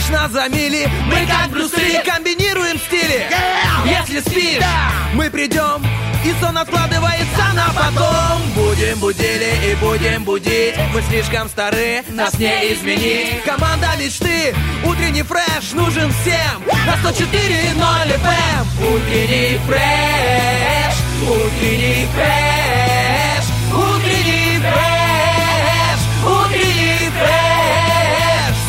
лишь нас за мили Мы как Брюсы комбинируем стили. Если спишь, мы придем и сон откладывается на потом. Будем будили и будем будить. Мы слишком стары, нас не изменить. Команда мечты, утренний фреш нужен всем. На 104.0 FM Утренний фреш, утренний фреш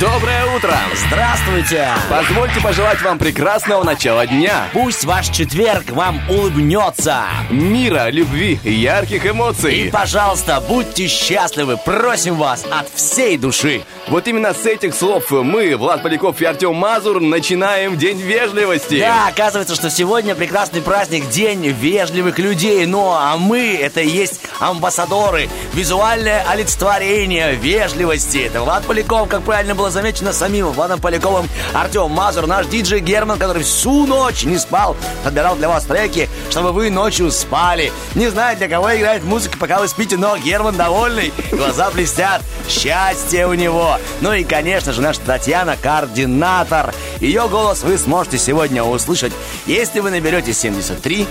Доброе утро! Здравствуйте! Позвольте пожелать вам прекрасного начала дня. Пусть ваш четверг вам улыбнется. Мира, любви, ярких И, эмоций. пожалуйста, будьте счастливы. Просим вас от всей души. Вот именно с этих слов мы, Влад Поляков и Артем Мазур, начинаем День вежливости. Да, оказывается, что сегодня прекрасный праздник, День вежливых людей. Ну, а мы, это и есть амбассадоры, визуальное олицетворение вежливости. Это Влад Поляков, как правильно было замечено самим Владом Поляковым, Артем Мазур, наш диджей Герман, который всю ночь не спал, подбирал для вас треки, чтобы вы ночью спали. Не знаю, для кого играет музыка, пока вы спите, но Герман довольный, глаза блестят, счастье у него. Ну и, конечно же, наша Татьяна координатор. Ее голос вы сможете сегодня услышать, если вы наберете 73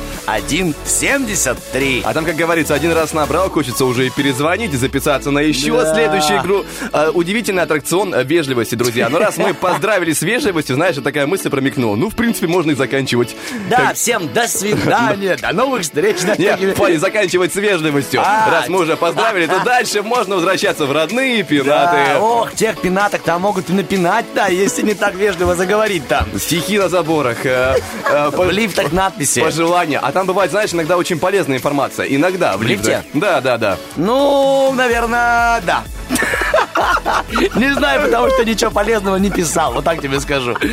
173. А там, как говорится, один раз набрал, хочется уже и перезвонить и записаться на еще Да. следующую игру. А, удивительный аттракцион э, вежливости, друзья. Но раз мы поздравили с вежливостью, знаешь, такая мысль промелькнула. Ну, в принципе, можно и заканчивать. Да, всем до свидания, до новых встреч. Нет, плане заканчивать с вежливостью. А, Раз мы уже поздравили, то дальше можно возвращаться в родные Да, пенаты. ох, тех пинаток там могут и напинать, да, если не так вежливо заговорить там. Стихи на заборах. э, э, В лифтах надписи. Пожелания. А там бывает, знаешь, иногда очень полезная информация. Иногда в лифте. Да, да, да. Ну, наверное, да. Не знаю, потому что ничего полезного не писал, вот так тебе скажу.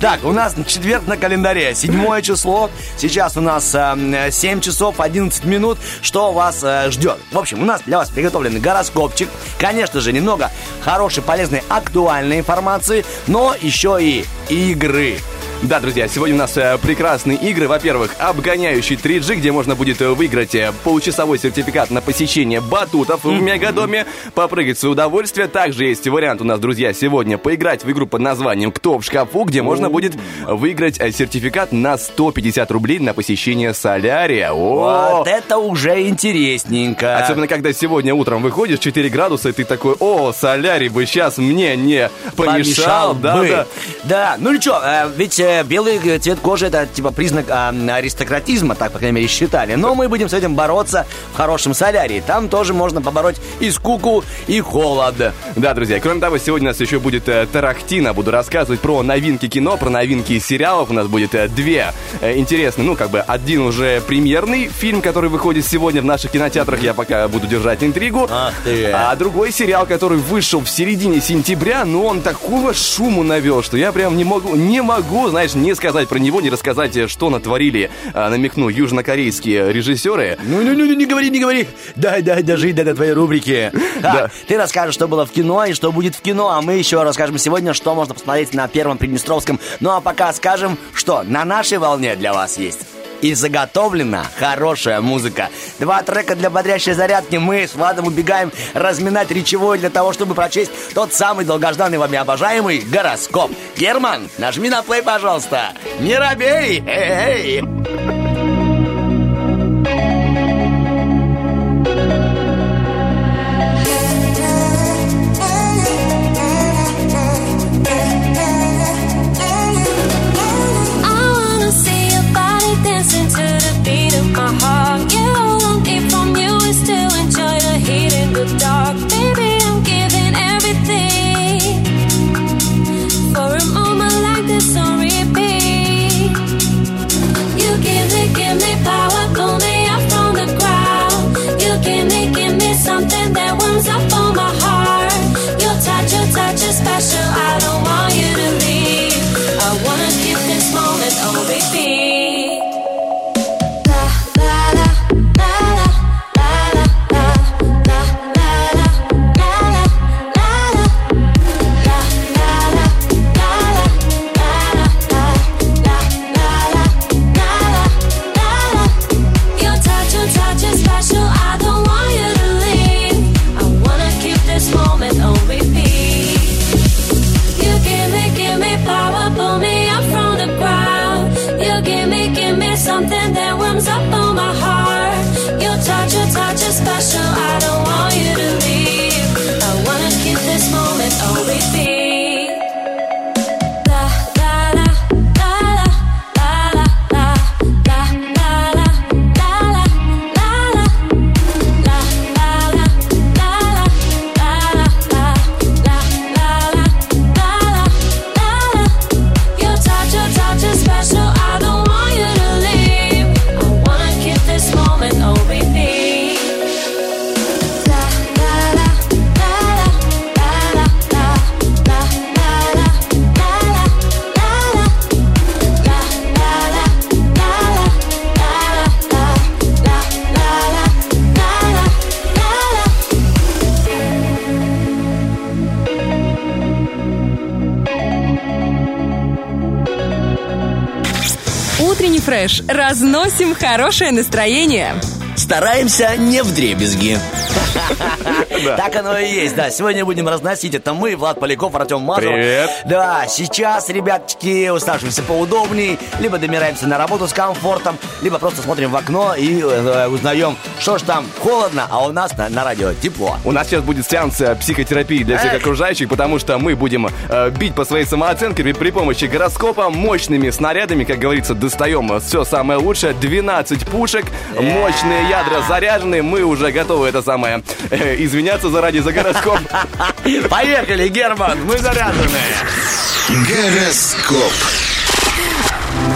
Так, у нас четверг на календаре, седьмое число. Сейчас у нас э, 7 часов 11 минут. Что вас э, ждет? В общем, у нас для вас приготовлен гороскопчик. Конечно же, немного хорошей, полезной, актуальной информации, но еще и игры. Да, друзья, сегодня у нас э, прекрасные игры. Во-первых, обгоняющий 3G, где можно будет э, выиграть э, получасовой сертификат на посещение батутов в Мегадоме, попрыгать в удовольствие. Также есть вариант у нас, друзья, сегодня поиграть в игру под названием «Кто в шкафу», где можно будет выиграть сертификат на 150 рублей на посещение солярия. О! Вот это уже интересненько. Особенно, когда сегодня утром выходишь, 4 градуса, и ты такой, о, солярий бы сейчас мне не помешал. да, бы. да. Да, ну ничего, ведь белый цвет кожи это типа признак а, аристократизма, так, по крайней мере, считали. Но мы будем с этим бороться в хорошем солярии. Там тоже можно побороть и скуку, и холод. Да, друзья, кроме того, сегодня у нас еще будет э, Тарахтина. Буду рассказывать про новинки кино, про новинки сериалов. У нас будет э, две э, интересные, ну, как бы один уже премьерный фильм, который выходит сегодня в наших кинотеатрах. Я пока буду держать интригу. Ах ты. А другой сериал, который вышел в середине сентября, но он такого шуму навел, что я прям не могу, не могу, знаешь, не сказать про него, не рассказать, э, что натворили, э, намекну, южнокорейские режиссеры. Ну, ну, ну, ну, не говори, не говори. Дай, дай дожить до твоей рубрики. Да. Так, Ты расскажешь, что было в кино и что будет в кино, а мы еще расскажем сегодня, что можно посмотреть на Первом Приднестровском. Ну, а пока скажем, что на нашей волне для вас есть и заготовлена хорошая музыка. Два трека для бодрящей зарядки. Мы с Владом убегаем разминать речевой для того, чтобы прочесть тот самый долгожданный вами обожаемый гороскоп. Герман, нажми на плей, пожалуйста. Не робей! Эй! I to the beat of my heart. Фреш. Разносим хорошее настроение. Стараемся не в дребезги. Так оно и есть, да. Сегодня будем разносить. Это мы, Влад Поляков, Артем Мазур. Привет. Да, сейчас, ребятки, усаживаемся поудобней, либо домираемся на работу с комфортом, либо просто смотрим в окно и э, узнаем, что ж там холодно, а у нас на, на радио тепло. У нас сейчас будет сеанс э, психотерапии для всех окружающих, потому что мы будем э, бить по своей самооценке при, при помощи гороскопа мощными снарядами, как говорится, достаем все самое лучшее. 12 пушек, мощные ядра заряжены. Мы уже готовы это самое э, извиняться заради за гороскоп. Поехали, Герман, мы заряжены. Гороскоп.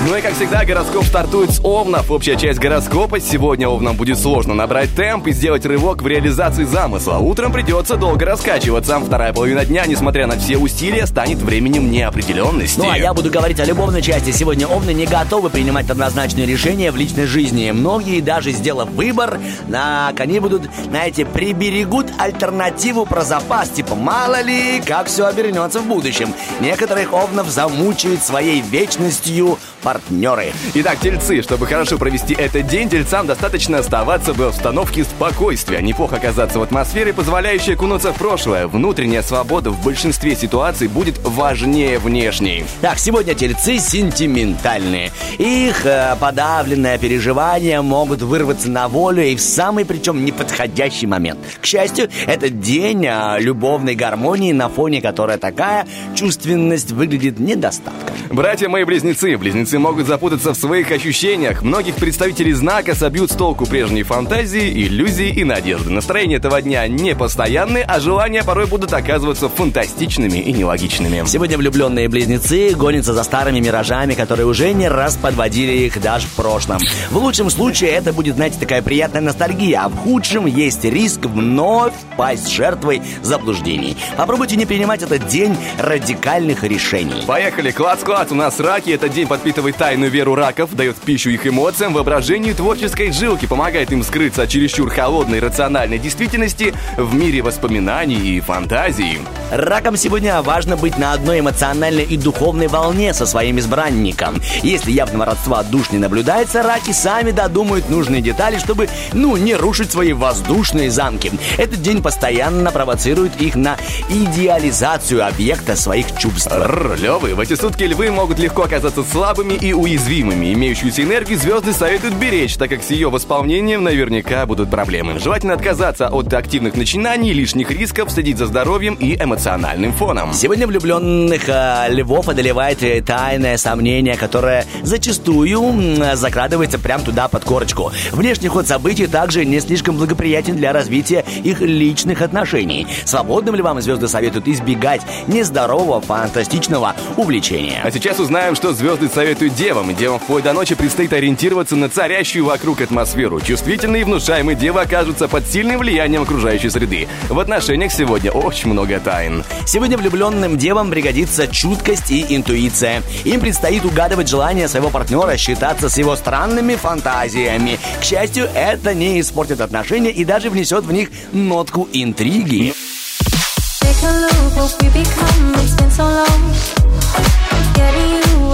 Ну и как всегда, гороскоп стартует с Овнов. Общая часть гороскопа. Сегодня Овнам будет сложно набрать темп и сделать рывок в реализации замысла. Утром придется долго раскачиваться. Вторая половина дня, несмотря на все усилия, станет временем неопределенности. Ну а я буду говорить о любовной части. Сегодня овны не готовы принимать однозначные решения в личной жизни. Многие, даже сделав выбор, на они будут, знаете, приберегут альтернативу про запас. Типа, мало ли, как все обернется в будущем. Некоторых овнов замучают своей вечностью партнеры. Итак, тельцы, чтобы хорошо провести этот день, тельцам достаточно оставаться в обстановке спокойствия. Неплохо оказаться в атмосфере, позволяющей окунуться в прошлое. Внутренняя свобода в большинстве ситуаций будет важнее внешней. Так, сегодня тельцы сентиментальные. Их э, подавленное переживания могут вырваться на волю и в самый причем неподходящий момент. К счастью, этот день э, любовной гармонии, на фоне которой такая чувственность выглядит недостатком. Братья мои близнецы, близнецы могут запутаться в своих ощущениях. Многих представителей знака собьют с толку прежние фантазии, иллюзии и надежды. Настроение этого дня не постоянны, а желания порой будут оказываться фантастичными и нелогичными. Сегодня влюбленные близнецы гонятся за старыми миражами, которые уже не раз подводили их даже в прошлом. В лучшем случае это будет, знаете, такая приятная ностальгия, а в худшем есть риск вновь пасть жертвой заблуждений. Попробуйте не принимать этот день радикальных решений. Поехали, класс-класс, у нас раки. Этот день подпитывает тайную веру раков, дает пищу их эмоциям, воображению и творческой жилки, помогает им скрыться от чересчур холодной рациональной действительности в мире воспоминаний и фантазий. Ракам сегодня важно быть на одной эмоциональной и духовной волне со своим избранником. Если явного родства душ не наблюдается, раки сами додумают нужные детали, чтобы, ну, не рушить свои воздушные замки. Этот день постоянно провоцирует их на идеализацию объекта своих чувств. Рр, левы, в эти сутки львы могут легко оказаться слабыми и уязвимыми. Имеющуюся энергию звезды советуют беречь, так как с ее восполнением наверняка будут проблемы. Желательно отказаться от активных начинаний, лишних рисков, следить за здоровьем и эмоциональным фоном. Сегодня влюбленных э, львов одолевает э, тайное сомнение, которое зачастую м, закрадывается прямо туда под корочку. Внешний ход событий также не слишком благоприятен для развития их личных отношений. Свободным львам звезды советуют избегать нездорового фантастичного увлечения. А сейчас узнаем, что звезды советуют девам. Девам вплоть до ночи предстоит ориентироваться на царящую вокруг атмосферу. Чувствительные и внушаемые девы окажутся под сильным влиянием окружающей среды. В отношениях сегодня очень много тайн. Сегодня влюбленным девам пригодится чуткость и интуиция. Им предстоит угадывать желания своего партнера, считаться с его странными фантазиями. К счастью, это не испортит отношения и даже внесет в них нотку интриги. Take a look what we become. It's been so long. Getting you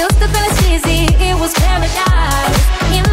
used to feel cheesy. It was paradise.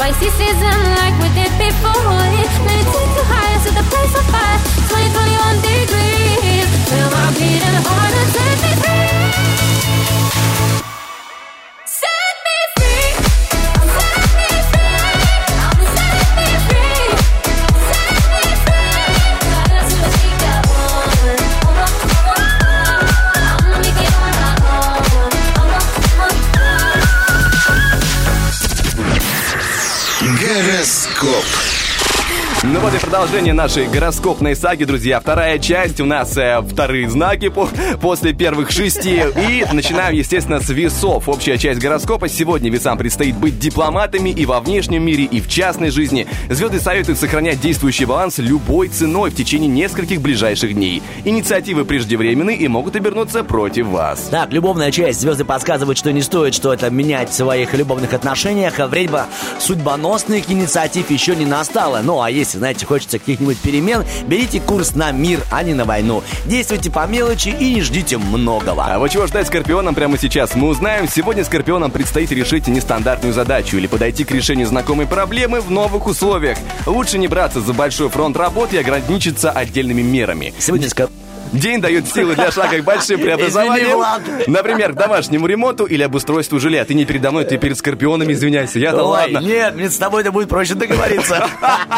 icy season like we did before. Let it take you higher to the place of fire. 2021 degrees. Feel my beating heart Ну вот и продолжение нашей гороскопной саги, друзья. Вторая часть у нас э, вторые знаки по- после первых шести. И начинаем, естественно, с весов. Общая часть гороскопа. Сегодня весам предстоит быть дипломатами и во внешнем мире, и в частной жизни. Звезды советуют сохранять действующий баланс любой ценой в течение нескольких ближайших дней. Инициативы преждевременны и могут обернуться против вас. Так, любовная часть. Звезды подсказывают, что не стоит что-то менять в своих любовных отношениях. Время судьбоносных инициатив еще не настало. Ну, а если, знаете, хочется каких-нибудь перемен, берите курс на мир, а не на войну. Действуйте по мелочи и не ждите многого. А вот чего ждать скорпионам прямо сейчас мы узнаем. Сегодня скорпионам предстоит решить нестандартную задачу или подойти к решению знакомой проблемы в новых условиях. Лучше не браться за большой фронт работы и ограничиться отдельными мерами. Сегодня ска- День дает силы для шага к большим преобразованиям. Например, к домашнему ремонту или обустройству жилья. Ты не передо мной, ты перед скорпионами, извиняйся. Я-то ладно. нет, мне с тобой это будет проще договориться.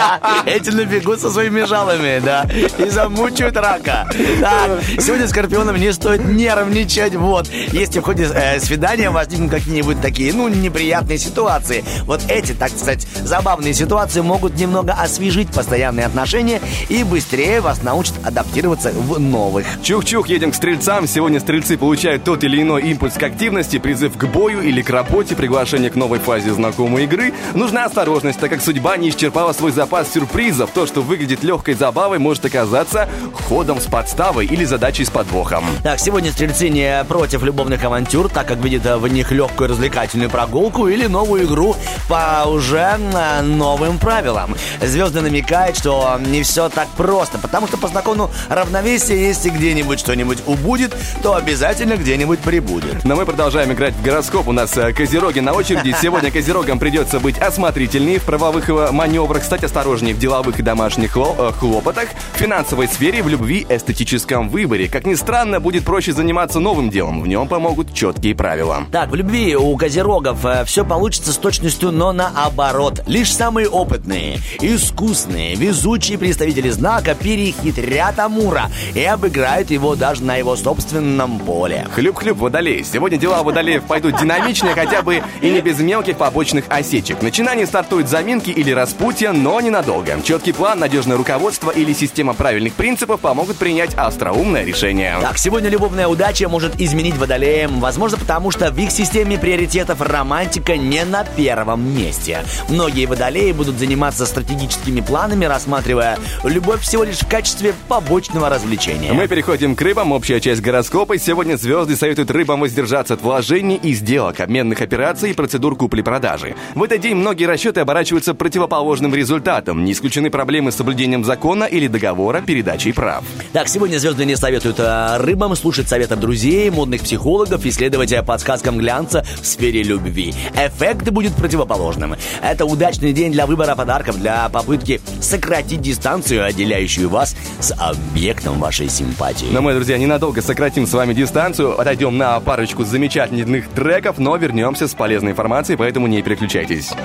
Эти набегут со своими жалами, да, и замучают рака. Так, сегодня скорпионам не стоит нервничать, вот. Если в ходе э, свидания возникнут какие-нибудь такие, ну, неприятные ситуации, вот эти, так сказать, забавные ситуации могут немного освежить постоянные отношения и быстрее вас научат адаптироваться в новых. Чух-чух, едем к стрельцам. Сегодня стрельцы получают тот или иной импульс к активности, призыв к бою или к работе, приглашение к новой фазе знакомой игры. Нужна осторожность, так как судьба не исчерпала свой запас сюрпризов. То, что выглядит легкой забавой, может оказаться ходом с подставой или задачей с подвохом. Так, сегодня стрельцы не против любовных авантюр, так как видят в них легкую развлекательную прогулку или новую игру по уже э, новым правилам. Звезды намекают, что не все так просто, потому что по закону равновесия, если где-нибудь что-нибудь убудет, то обязательно где-нибудь прибудет. Но мы продолжаем играть в гороскоп. У нас э, козероги на очереди. Сегодня козерогам придется быть осмотрительнее в правовых э, маневрах, стать осторожнее в деловых и домашних э, хлопотах, в финансовой сфере, в любви, эстетическом выборе. Как ни странно, будет проще заниматься новым делом. В нем помогут четкие правила. Так, в любви у козерогов все получится с точностью, но наоборот. Лишь самые опытные, искусные, везучие представители знака перехитрят Амура и обыграют его даже на его собственном поле. Хлюп-хлюп, водолей. Сегодня дела у водолеев пойдут динамичнее, хотя бы и не без мелких побочных осечек. Начинание стартует заминки или распутья, но ненадолго. Четкий план, надежное руководство или система правильных принципов помогут принять остроумное решение. Так, сегодня любовная удача может изменить водолеям, возможно, потому что в их системе приоритетов романтика не на первом месте. Многие водолеи будут заниматься стратегическими планами, рассматривая любовь всего лишь в качестве побочного развлечения. Мы переходим к рыбам. Общая часть гороскопа. Сегодня звезды советуют рыбам воздержаться от вложений и сделок, обменных операций и процедур купли-продажи. В этот день многие расчеты оборачиваются противоположным результатом. Не исключены проблемы с соблюдением закона или договора передачей прав. Так, сегодня звезды не советуют э, рыбам слушать советов друзей, модных психологов и следовать э, подсказкам глянца в сфере любви. Эффект будет противоположным. Это удачный день для выбора подарков, для попытки сократить дистанцию, отделяющую вас с объектом вашей симпатии. Но мы, друзья, ненадолго сократим с вами дистанцию, отойдем на парочку замечательных треков, но вернемся с полезной информацией, поэтому не переключайтесь. I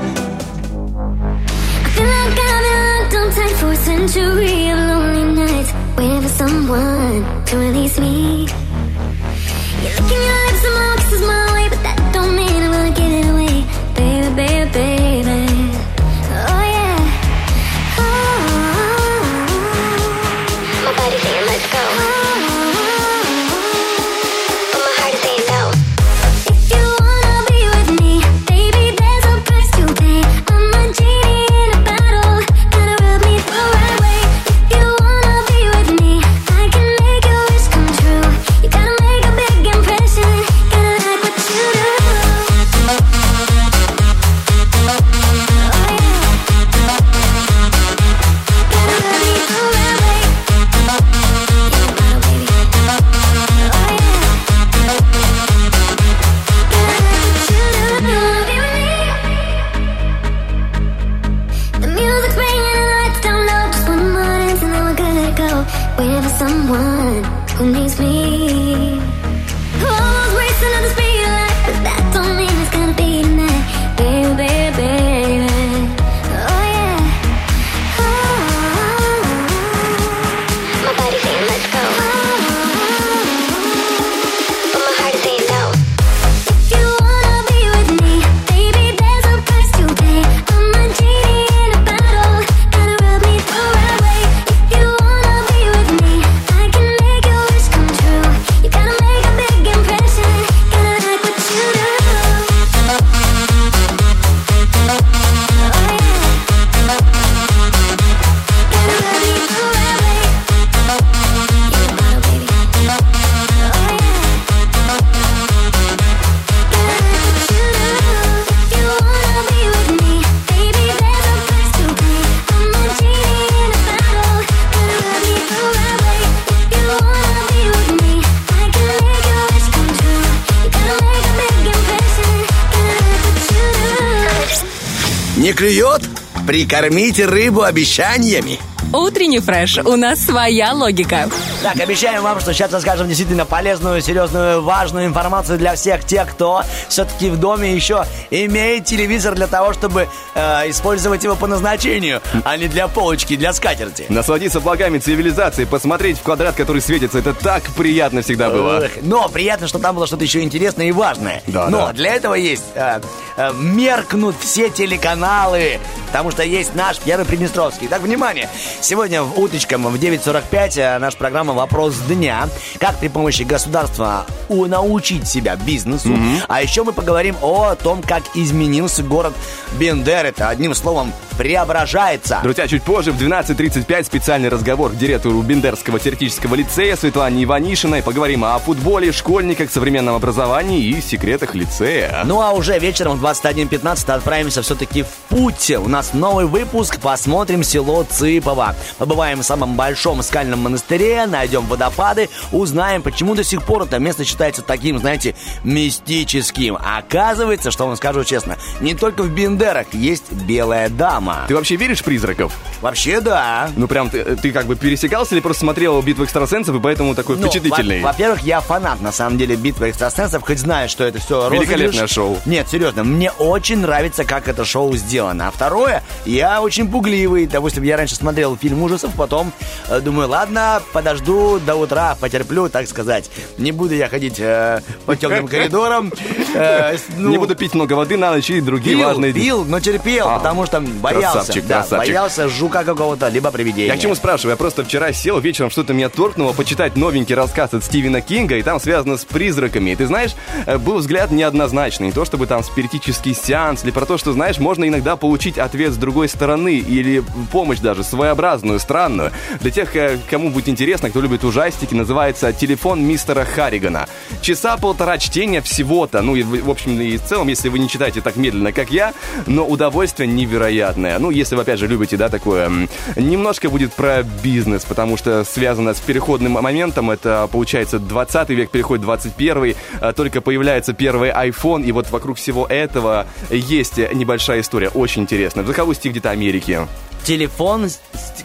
feel like I've been locked on tight for a century of lonely nights, waiting for someone to release me. You're licking your lips and my kisses my way, but that don't mean I'm gonna give it away, baby, baby, baby. Прикормите рыбу обещаниями. Утренний фреш. У нас своя логика. Так, обещаем вам, что сейчас расскажем действительно полезную, серьезную, важную информацию для всех тех, кто все-таки в доме еще имеет телевизор для того, чтобы э, использовать его по назначению, а не для полочки, для скатерти. Насладиться благами цивилизации, посмотреть в квадрат, который светится, это так приятно всегда было. Но приятно, что там было что-то еще интересное и важное. Да, Но да. для этого есть э, меркнут все телеканалы, потому что есть наш Первый Приднестровский. Так, внимание, сегодня в утречком в 9.45 э, наша программа «Вопрос дня». Как при помощи государства научить себя бизнесу. А еще мы поговорим о том, как изменился город Бендер. Это, одним словом, преображается. Друзья, чуть позже в 12.35 специальный разговор к директору Бендерского теоретического лицея Светлане Иванишиной. Поговорим о футболе, школьниках, современном образовании и секретах лицея. Ну а уже вечером в 21.15 отправимся все-таки в путь. У нас новый выпуск. Посмотрим село Цыпово. Побываем в самом большом скальном монастыре, найдем водопады, узнаем, почему до сих пор это место считается таким, знаете, мистическим. Оказывается, что вам скажу честно, не только в Бендерах есть белая дама. Ты вообще веришь в призраков? Вообще да. Ну прям ты, ты как бы пересекался или просто смотрел битву экстрасенсов и поэтому такой Ну, впечатлительный? во- Во-первых, я фанат, на самом деле, битвы экстрасенсов, хоть знаю, что это все Великолепное шоу. Нет, серьезно, мне очень нравится, как это шоу сделано. А второе, я очень пугливый. Допустим, я раньше смотрел фильм ужасов, потом э, думаю, ладно, подожду до утра, потерплю, так сказать. Не буду я ходить э, по темным коридорам. э, ну, Не буду пить много воды на ночь и другие Пил, важные... пил, но терпел, А, потому что боялся. красавчик, да, красавчик. боялся жука какого-то, либо привидения. Я к чему спрашиваю? Я просто вчера сел, вечером что-то меня торкнуло почитать новенький рассказ от Стивена Кинга, и там связано с призраками. И ты знаешь, э, был взгляд неоднозначный. Не то, чтобы там спиритический сеанс, или про то, что, знаешь, можно иногда получить ответ с другой стороны, или помощь даже своеобразную, странную. Для тех, э, кому будет интересно, кто любит ужастики, называется «Телефон мистера Харригана». Часа полтора чтения всего-то. Ну, и, в в общем, и в целом, если вы не читаете так медленно, как я, но удовольствие невероятное. Ну, если вы, опять же, любите, да, такое... Немножко будет про бизнес, потому что связано с переходным моментом. Это, получается, 20 век переходит в 21 а, только появляется первый iPhone, и вот вокруг всего этого есть небольшая история, очень интересная. В захолустье где-то Америки. Телефон...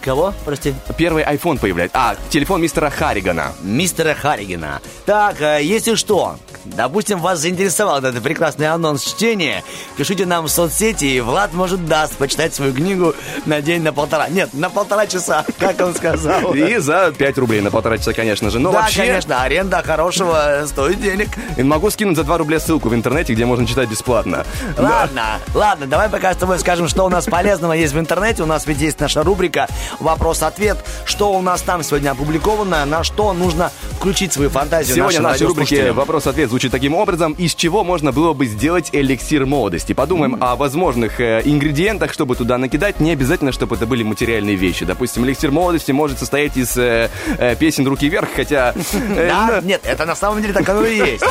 Кого? Прости. Первый iPhone появляется. А, телефон мистера Харригана. мистера Харригана. Так, э, если что, допустим, вас заинтересовал этот прекрасный анонс чтения, пишите нам в соцсети, и Влад, может, даст почитать свою книгу на день, на полтора. Нет, на полтора часа, как он сказал. И за 5 рублей на полтора часа, конечно же. Но да, вообще... конечно, аренда хорошего стоит денег. И Могу скинуть за 2 рубля ссылку в интернете, где можно читать бесплатно. Да. Ладно, ладно, давай пока с тобой скажем, что у нас полезного есть в интернете. У нас ведь есть наша рубрика «Вопрос-ответ». Что у нас там сегодня опубликовано, на что нужно включить свою фантазию Сегодня в нашей рубрике. «Вопрос-ответ» звучит таким образом. Из чего можно было бы сделать эликсир молодости? Подумаем о возможных э, ингредиентах, чтобы туда накидать. Не обязательно, чтобы это были материальные вещи. Допустим, эликсир молодости может состоять из э, э, песен «Руки вверх», хотя... э, Да? Нет, это на самом деле так оно и есть.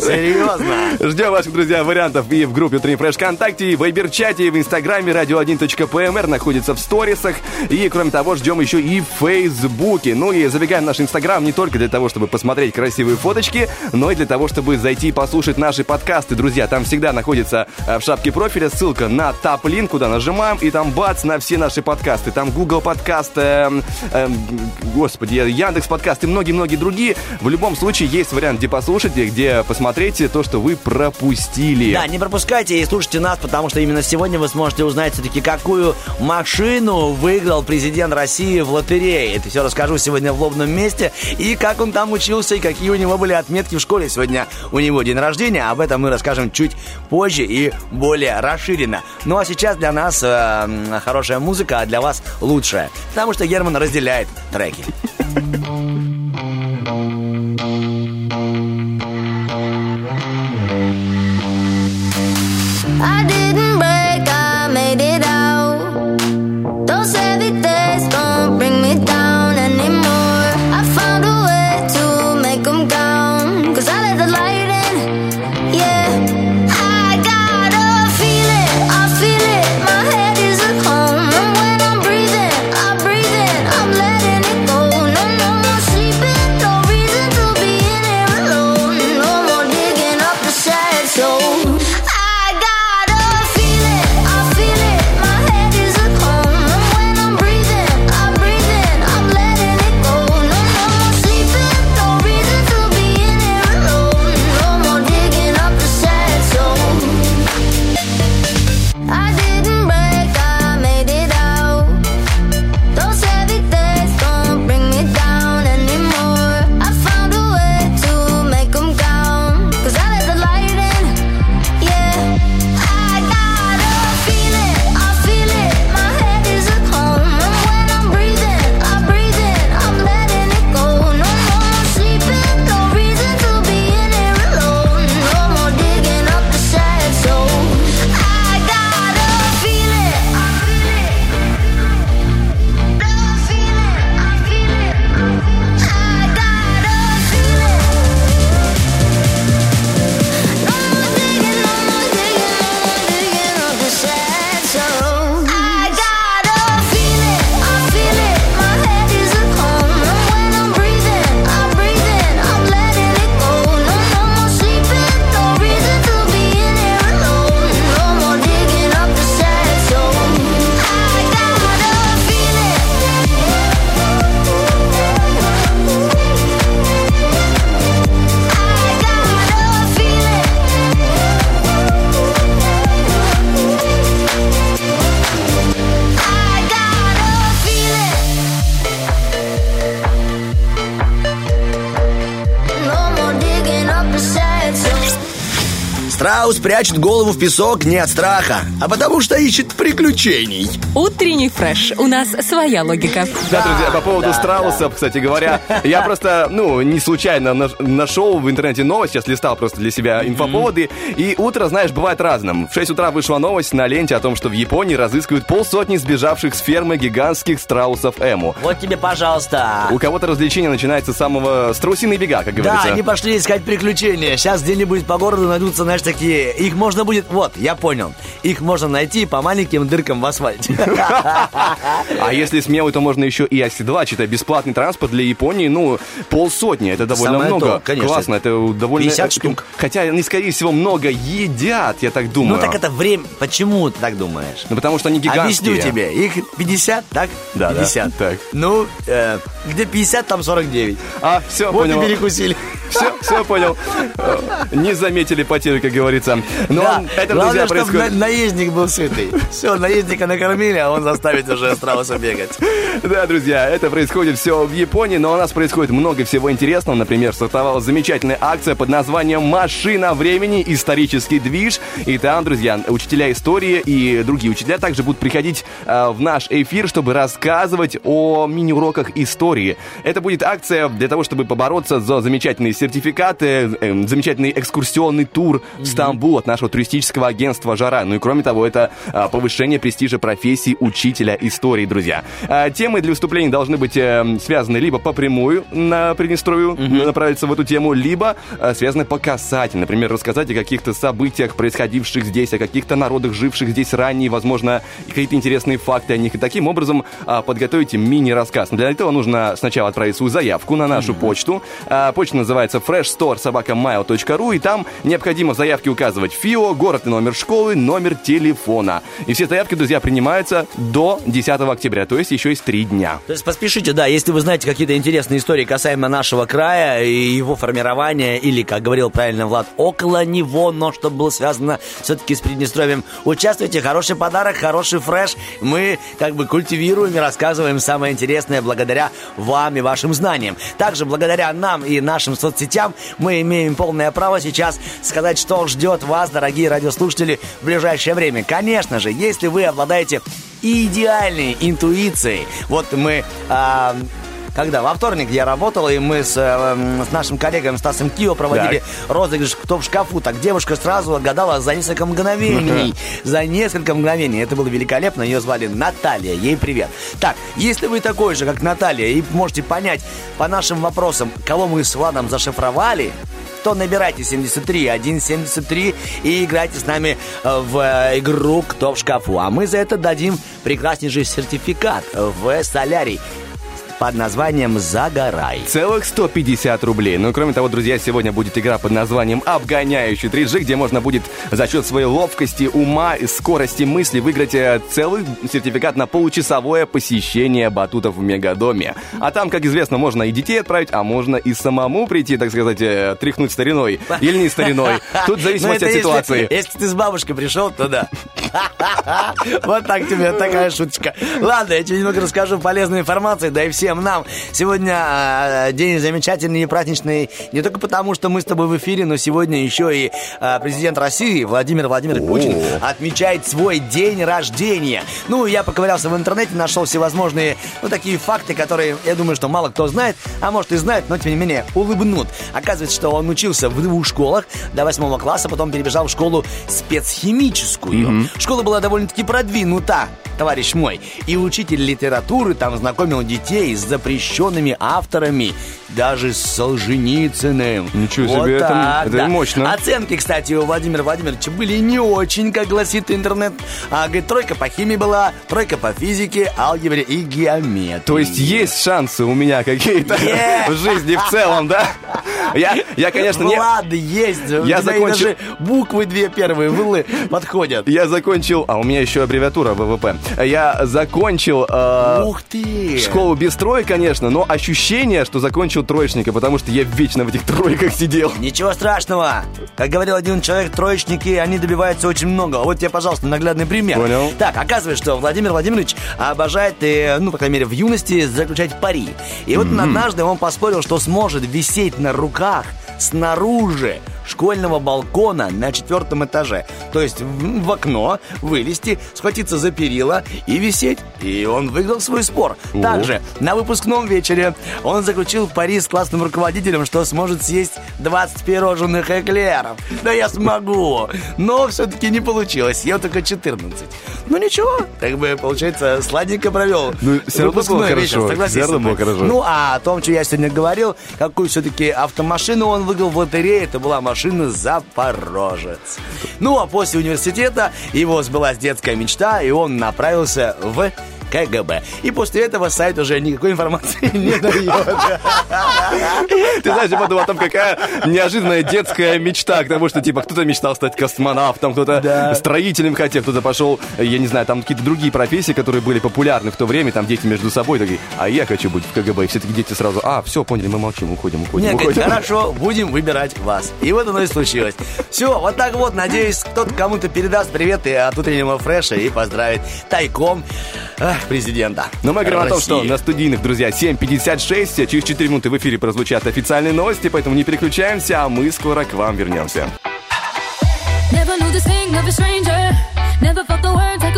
Серьезно? Ждем ваших, друзья, вариантов и в группе Утренний Фреш ВКонтакте, и в Вайбер-чате, и в Инстаграме radio1.pmr находится в сторисах. И, кроме того, ждем еще и в Фейсбуке. Ну и забегаем в наш Инстаграм не только для того, чтобы посмотреть красивые фоточки, но и для того, чтобы зайти и послушать наши подкасты, друзья. Там всегда находится э, в шапке профиля ссылка на тап-линк, куда нажимаем, и там бац, на все наши подкасты. Там Google подкаст, эм, эм, господи, Яндекс подкаст и многие-многие другие. В любом случае есть вариант, где послушать, где посмотреть то, что вы пропустили. Да, не пропускайте и слушайте нас, потому что именно сегодня вы сможете узнать все-таки, какую машину выиграл президент России в лотерее. Это все расскажу сегодня в лобном месте. И как он там учился, и какие у него были отметки в школе. Сегодня у него день рождения. Об этом мы расскажем чуть позже и более расширенно. Ну а сейчас для нас э, хорошая музыка, а для вас лучшая. Потому что Герман разделяет треки. Прячет голову в песок не от страха, а потому что ищет приключений. Утренний фреш. У нас своя логика. Да, друзья, по поводу да, страусов, кстати говоря, я просто, ну, не случайно наш- нашел в интернете новость, сейчас листал просто для себя инфоповоды, и утро, знаешь, бывает разным. В 6 утра вышла новость на ленте о том, что в Японии разыскивают полсотни сбежавших с фермы гигантских страусов Эму. Вот тебе, пожалуйста. У кого-то развлечение начинается с самого страусиной бега, как Да, говорится. они пошли искать приключения. Сейчас где-нибудь по городу найдутся, знаешь, такие. Их можно будет. Вот, я понял. Их можно найти по маленьким дыркам в асфальте. А если смелый, то можно еще и оседлать. Это бесплатный транспорт для Японии. Ну, полсотни. Это довольно Самое много. то, конечно. Классно. Это довольно... 50 штук. Хотя они, скорее всего, много едят, я так думаю. Ну так это время. Почему ты так думаешь? Ну, потому что они гигантские. Объясню тебе. Их 50, так? Да, да. 50. Так. Ну, э, где 50, там 49. А, все, Вот понял. и перекусили. Все, все понял. Э, Не заметили потери, как говорится. Но Да. это, Главное, друзья, происходит... на- наездник был сытый. Все, наездника накормили, а он заставит уже страуса бегать. Да, друзья, это происходит все в Японии, но у нас происходит много всего интересного. Например, стартовала замечательная акция под названием «Машина времени. Исторический движ». И там, друзья, учителя истории и другие учителя также будут приходить э, в наш эфир, чтобы рассказывать о мини-уроках истории. Это будет акция для того, чтобы побороться за замечательные сертификаты, э, замечательный экскурсионный тур в Стамбул от нашего туристического агентства «Жара». Ну и кроме того, это а, повышение престижа профессии учителя истории, друзья. А, темы для выступлений должны быть э, связаны либо по прямую на Приднестровью, направиться в эту тему, либо э, связаны по касательно. Например, рассказать о каких-то событиях, происходивших здесь, о каких-то народах, живших здесь ранее, возможно, какие-то интересные факты о них. И таким образом а, подготовите мини-рассказ. Но для этого нужно сначала отправить свою заявку на нашу почту. А, почта называется freshstore.sobakamail.ru и там необходимо в заявке указывать ФИО, город и номер школы, номер телефона. И все заявки, друзья, принимаются до 10 октября, то есть еще есть три дня. То есть поспешите, да, если вы знаете какие-то интересные истории касаемо нашего края и его формирования, или, как говорил правильно Влад, около него, но чтобы было связано все-таки с Приднестровьем, участвуйте, хороший подарок, хороший фреш. Мы как бы культивируем и рассказываем самое интересное благодаря вам и вашим знаниям. Также благодаря нам и нашим соцсетям мы имеем полное право сейчас сказать, что ждет вас, дорогие радиослушатели, в ближайшее время. Конечно же, если вы обладаете идеальной интуицией, вот мы а, когда во вторник я работал, и мы с, э, с нашим коллегой Стасом Кио проводили розыгрыш «Кто в шкафу?», так девушка сразу отгадала за несколько мгновений. За несколько мгновений. Это было великолепно. Ее звали Наталья. Ей привет. Так, если вы такой же, как Наталья, и можете понять по нашим вопросам, кого мы с Владом зашифровали, то набирайте 73 173 и играйте с нами э, в э, игру «Кто в шкафу?». А мы за это дадим прекраснейший сертификат в солярий под названием «Загорай». Целых 150 рублей. Ну и кроме того, друзья, сегодня будет игра под названием «Обгоняющий 3G», где можно будет за счет своей ловкости, ума и скорости мысли выиграть э, целый сертификат на получасовое посещение батутов в Мегадоме. А там, как известно, можно и детей отправить, а можно и самому прийти, так сказать, э, тряхнуть стариной. Или не стариной. Тут Ну, зависимости это от ситуации. Если ты с бабушкой пришел, то да. Вот так тебе такая шуточка. Ладно, я тебе немного расскажу полезной информации, да и всем нам. Сегодня а, день замечательный и праздничный не только потому, что мы с тобой в эфире, но сегодня еще и а, президент России Владимир Владимирович Путин отмечает свой день рождения. Ну, я поковырялся в интернете, нашел всевозможные, ну, такие факты, которые, я думаю, что мало кто знает, а может и знает, но, тем не менее, улыбнут. Оказывается, что он учился в двух школах до восьмого класса, потом перебежал в школу спецхимическую. Школа была довольно-таки продвинута, товарищ мой. И учитель литературы там знакомил детей с запрещенными авторами, даже с Солженицыным. Ничего себе, Вот это- так, это да. мощно. Оценки, кстати, у Владимира Владимировича были не очень, как гласит интернет. А, говорит, тройка по химии была, тройка по физике, алгебре и геометрии. То есть есть шансы у меня какие-то Е! в жизни в целом, да? Я, я конечно, не... Влад, есть. Я закончил- даже буквы две первые вылы подходят. Я закончил... А у меня еще аббревиатура ВВП. Я закончил... э, Ух ты! Школу без троек, конечно, но ощущение, что закончил троечника, потому что я вечно в этих тройках сидел. Ничего страшного. Как говорил один человек, троечники, они добиваются очень много. Вот тебе, пожалуйста, наглядный пример. Понял. Так, оказывается, что Владимир Владимирович обожает, э, ну, по крайней мере, в юности заключать пари. И вот однажды он поспорил, что сможет висеть на руках снаружи школьного балкона на четвертом этаже. То есть в, окно вылезти, схватиться за перила и висеть. И он выиграл свой спор. Также на выпускном вечере он заключил пари с классным руководителем, что сможет съесть 20 пирожных эклеров. Да я смогу. Но все-таки не получилось. Я только 14. Ну ничего, как бы, получается, сладенько провел. Ну, всё равно выпускной было вечер, хорошо, равно было хорошо. Ну, а о том, что я сегодня говорил, какую все-таки автомашину он выиграл в лотерее, это была машина «Запорожец». Ну, а после университета его сбылась детская мечта, и он направился в КГБ. И после этого сайт уже никакой информации не дает. Ты знаешь, я подумал, там какая неожиданная детская мечта, к тому, что, типа, кто-то мечтал стать космонавтом, кто-то Да. строителем хотел, кто-то пошел, я не знаю, там какие-то другие профессии, которые были популярны в то время, там дети между собой такие, а я хочу быть в КГБ. И все таки дети сразу, а, все, поняли, мы молчим, уходим, уходим, Нет, уходим. хорошо, будем выбирать вас. И вот оно и случилось. Все, вот так вот, надеюсь, кто-то кому-то передаст привет и от утреннего фреша и поздравит тайком ах, президента. Но мы говорим о том, что России. на студийных, друзья, 7.56, через 4 минуты в эфире прозвучат официальные новости, поэтому не переключаемся, а мы скоро к вам вернемся. Never knew the sting of a stranger. Never felt the word take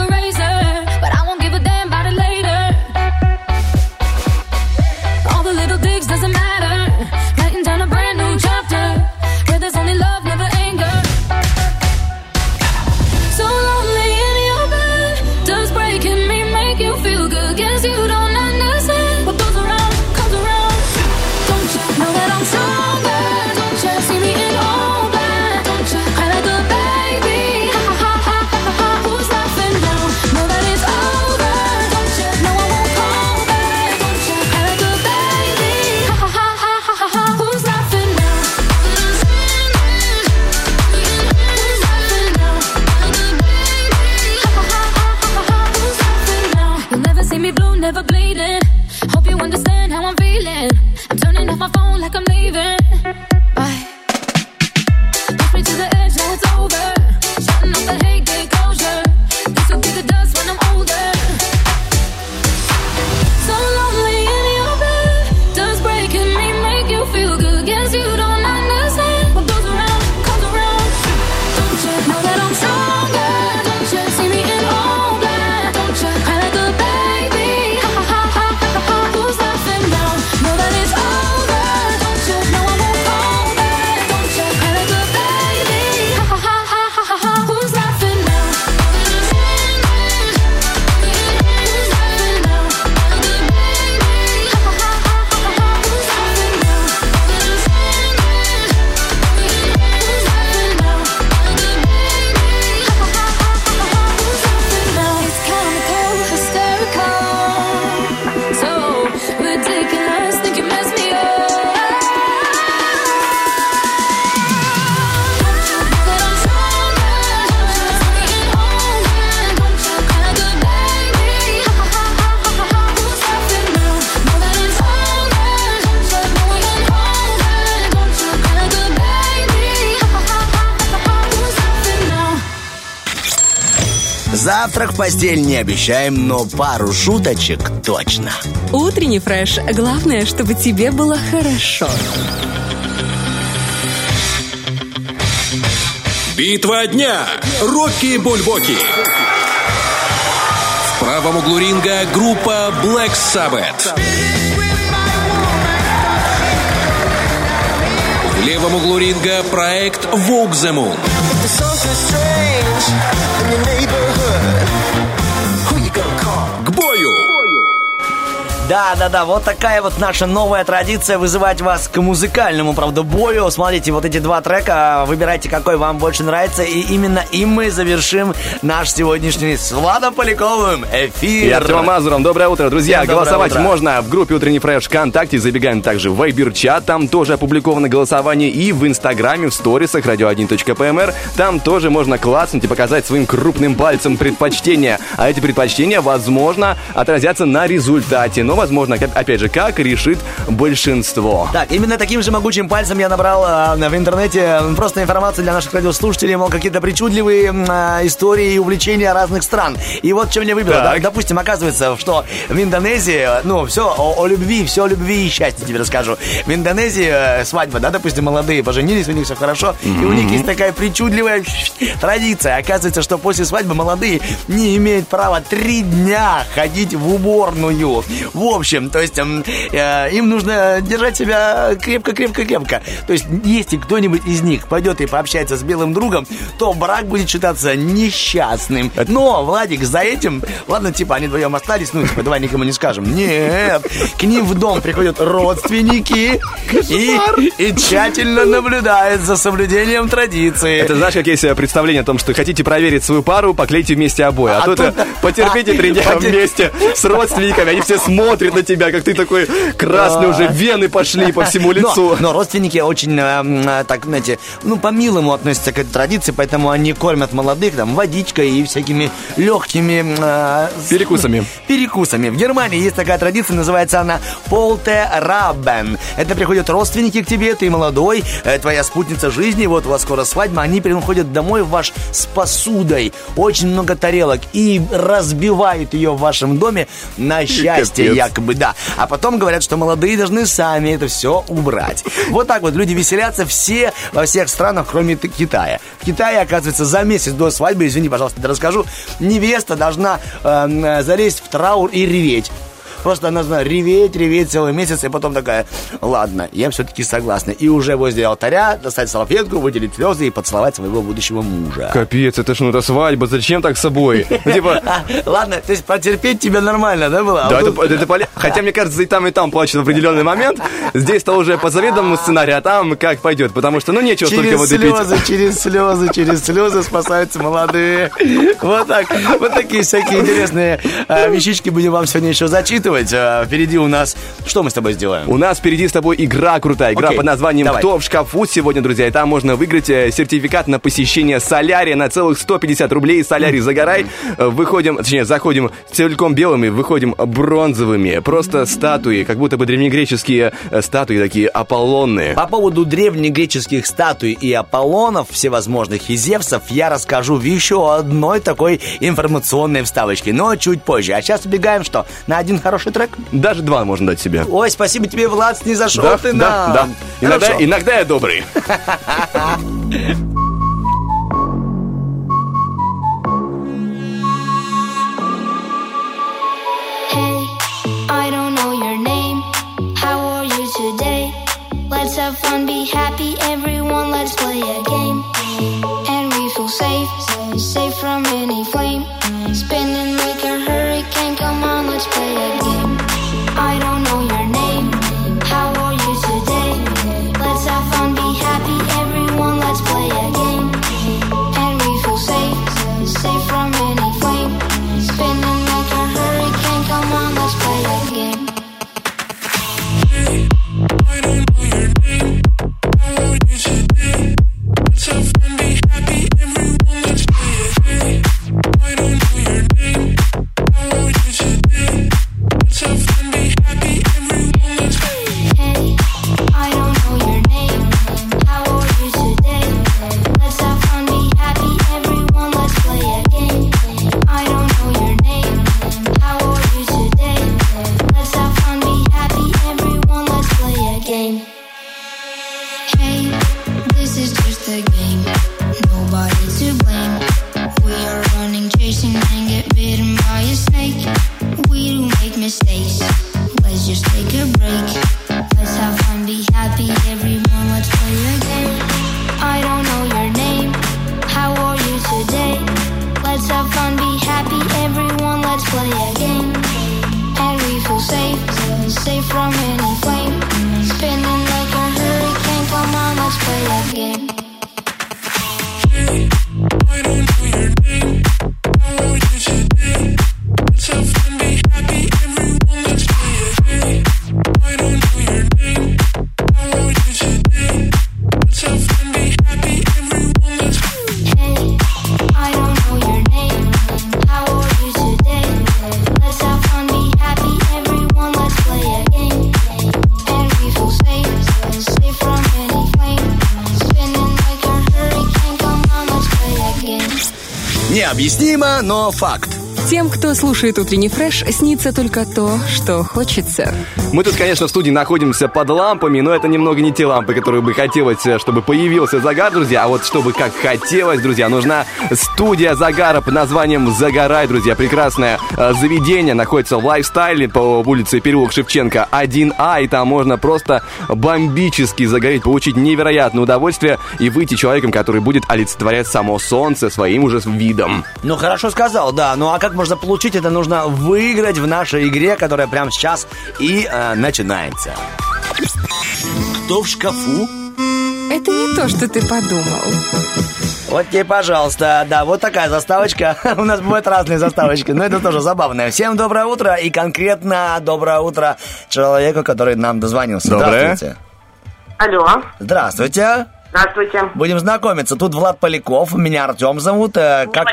в постель не обещаем, но пару шуточек точно. Утренний фреш. Главное, чтобы тебе было хорошо. Битва дня. Рокки Бульбоки. В правом углу ринга группа Black Sabbath. Левом углу ринга проект Vogue the Moon. К бою! Да, да, да, вот такая вот наша новая традиция вызывать вас к музыкальному, правда, бою. Смотрите, вот эти два трека, выбирайте, какой вам больше нравится, и именно им мы завершим наш сегодняшний с Владом Поляковым эфир. И Артемом Мазуром. Доброе утро, друзья. Всем Голосовать утро. можно в группе Утренний фреш ВКонтакте. Забегаем также в Вайбер-чат. Там тоже опубликовано голосование. И в Инстаграме, в сторисах radio1.pmr. Там тоже можно класснуть и показать своим крупным пальцем предпочтения. А эти предпочтения, возможно, отразятся на результате. Но, возможно, опять же, как решит большинство. Так, именно таким же могучим пальцем я набрал а, в интернете м, просто информацию для наших радиослушателей, мол, какие-то причудливые а, истории и увлечения разных стран. И вот что мне выбило. Так. Да, допустим, оказывается, что в Индонезии, ну, все о, о любви, все о любви и счастье тебе расскажу. В Индонезии э, свадьба, да, допустим, молодые поженились, у них все хорошо, и у них есть такая причудливая традиция. Оказывается, что после свадьбы молодые не имеют права три дня ходить в уборную. В общем, то есть эм, э, им нужно держать себя крепко-крепко-крепко. То есть, если кто-нибудь из них пойдет и пообщается с белым другом, то брак будет считаться несчастным. Но, Владик, за этим, ладно, типа, они вдвоем остались, ну, типа, давай никому не скажем. Нет, к ним в дом приходят родственники и, и тщательно наблюдают за соблюдением традиции. Это знаешь, как есть э, представление о том, что хотите проверить свою пару, поклейте вместе обои. А, А тут тут- э, потерпите три дня Потер- вместе с родственниками. Они все смотрят на тебя, как ты такой красный уже, вены пошли по всему лицу. Но, но родственники очень, э, э, так, знаете, ну, по-милому относятся к этой традиции, поэтому они кормят молодых там водичкой и всякими легкими... э, Перекусами. Перекусами. В Германии есть такая традиция, называется она Полте Раббен. Это приходят родственники к тебе, ты молодой, э, твоя спутница жизни, вот у вас скоро свадьба, они приходят домой в ваш с посудой, очень много тарелок, и разбивают ее в вашем доме на счастье, Капец. Якобы, да. А потом говорят, что молодые должны сами это все убрать. Вот так вот люди веселятся все во всех странах, кроме Китая. В Китае, оказывается, за месяц до свадьбы, извини, пожалуйста, расскажу, невеста должна э, залезть в траур и реветь. Просто она должна реветь, реветь целый месяц, и потом такая, ладно, я все-таки согласна. И уже возле алтаря достать салфетку, выделить слезы и поцеловать своего будущего мужа. Капец, это ж ну это свадьба, зачем так с собой? Ну, Типа, Ладно, то есть потерпеть тебе нормально, да, было? А Да, это, Хотя, мне кажется, и там, и там плачут в определенный момент. Здесь-то уже по заведомому сценарию, а там как пойдет. Потому что, ну, нечего столько воды слезы, через слезы, через слезы спасаются молодые. Вот так. Вот такие всякие интересные э, вещички будем вам сегодня еще зачитывать. Делать. Э, Впереди у нас... Что мы с тобой сделаем? У нас впереди с тобой игра крутая. Игра Окей, под названием давай. «Кто в шкафу» сегодня, друзья. И там можно выиграть э, сертификат на посещение солярия на целых 150 рублей. Солярий «Загорай». Э, Выходим, точнее, заходим целиком белыми, выходим бронзовыми. Просто статуи, как будто бы древнегреческие э, статуи такие аполлонные. По поводу древнегреческих статуй и Аполлонов всевозможных и Зевсов я расскажу в еще одной такой информационной вставочке, но чуть позже. А сейчас убегаем что? На один хороший трек? Даже два можно дать себе. Ой, спасибо тебе, Влад, не зашел Да, ты да, нам. да. Иногда, Хорошо. иногда я добрый. Let's have fun, be happy, everyone. Let's play a game. And we feel safe, safe from any flame. Но факт. Тем, кто слушает утренний фреш, снится только то, что хочется. Мы тут, конечно, в студии находимся под лампами, но это немного не те лампы, которые бы хотелось, э, чтобы появился загар, друзья. А вот чтобы как хотелось, друзья, нужна студия загара под названием «Загорай», друзья. Прекрасное э, заведение находится в лайфстайле по улице Переулок Шевченко 1А, и там можно просто бомбически загореть, получить невероятное удовольствие и выйти человеком, который будет олицетворять само солнце своим уже видом. Ну, хорошо сказал, да. Ну, а как можно получить это? Нужно выиграть в нашей игре, которая прямо сейчас и э, начинается. Кто в шкафу? Это не то, что ты подумал. Вот тебе, пожалуйста. Да, вот такая заставочка. У нас бывают разные заставочки, но это тоже забавно. Всем доброе утро и конкретно доброе утро человеку, который нам дозвонился. Доброе. Здравствуйте. Алло, Здравствуйте. здравствуйте. Будем знакомиться. Тут Влад Поляков, меня Артем зовут. Э, Как...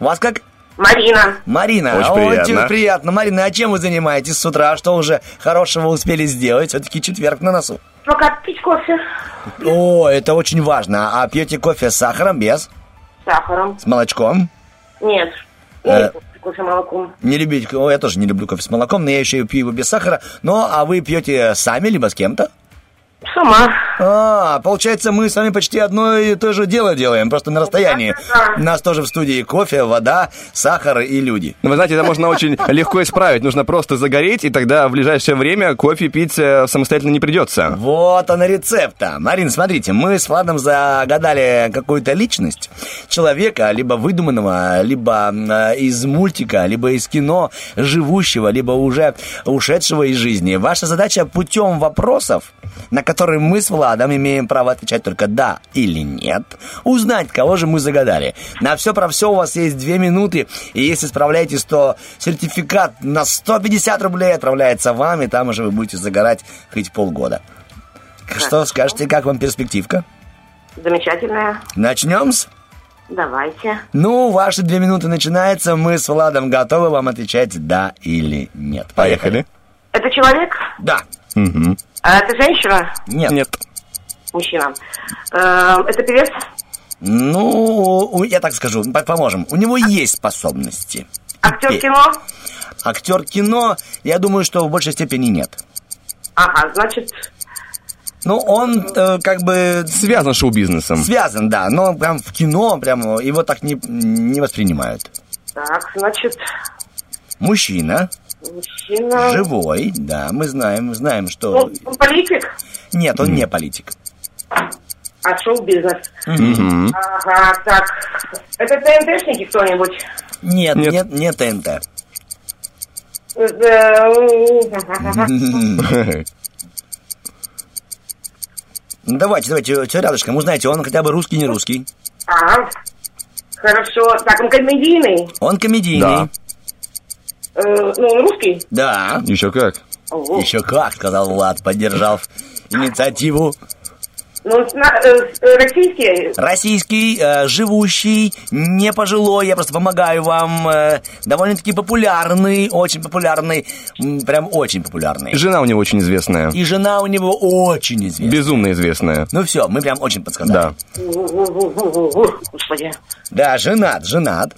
Вас как? Марина. Марина. Очень приятно. приятно. Марина, а чем вы занимаетесь с утра? Что уже хорошего успели сделать? Все-таки четверг на носу. Пока пить кофе О, это очень важно. А пьете кофе с сахаром, без? с сахаром. С молочком? Нет, Э. не кофе молоком. Не любите? О, я тоже не люблю кофе с молоком, но я еще и пью его без сахара. Ну, а вы пьете сами, либо с кем-то? Сама. А, получается, мы с вами почти одно и то же дело делаем, просто на расстоянии. Да. У нас тоже в студии кофе, вода, сахар и люди. Ну, вы знаете, это можно очень легко исправить. Нужно просто загореть, и тогда в ближайшее время кофе пить э, самостоятельно не придется. Вот она рецепта. Марин, смотрите, мы с Владом загадали какую-то личность человека, либо выдуманного, либо э, из мультика, либо из кино, живущего, либо уже ушедшего из жизни. Ваша задача путем вопросов, на которые которые мы с Владом имеем право отвечать только да или нет, узнать, кого же мы загадали. На все про все у вас есть две минуты, и если справляетесь, то сертификат на 150 рублей отправляется вам, и там уже вы будете загорать хоть полгода. Что скажете, как вам перспективка? Замечательная. Начнем с... Давайте. Ну, ваши две минуты начинаются. Мы с Владом готовы вам отвечать да или нет. Поехали. Это человек? Да. А это женщина? Нет. Нет. Мужчина. Э, Это певец? Ну, я так скажу, по- поможем. У него есть способности. Актер кино? Актер кино, я думаю, что в большей степени нет. Ага, значит, Ну, он э, как бы Связан с шоу-бизнесом. связан, да, но прям в кино прям его так не, не воспринимают. так, значит, Мужчина, мужчина... живой, да, мы знаем, мы знаем, что... Ну, он политик? Нет, он не политик. А шоу-бизнес? Ага, так. Это ТНТшники кто-нибудь? Нет, Нет. нет, не ТНТ. Ну, давайте, давайте, все рядышком. Узнаете, он хотя бы русский, не русский. А, хорошо. Так, он комедийный? Он комедийный. Да. Э, Ну, он русский? Да. Еще как. Ого. Еще как, сказал Влад, поддержав инициативу. Ну, э, э, российский? Российский, э, живущий, не пожилой, я просто помогаю вам. э, довольно-таки популярный, очень популярный, прям очень популярный. Жена у него очень известная. И жена у него очень известная. Безумно известная. Ну все, мы прям очень подсказали. Да. Господи. Да, женат, женат.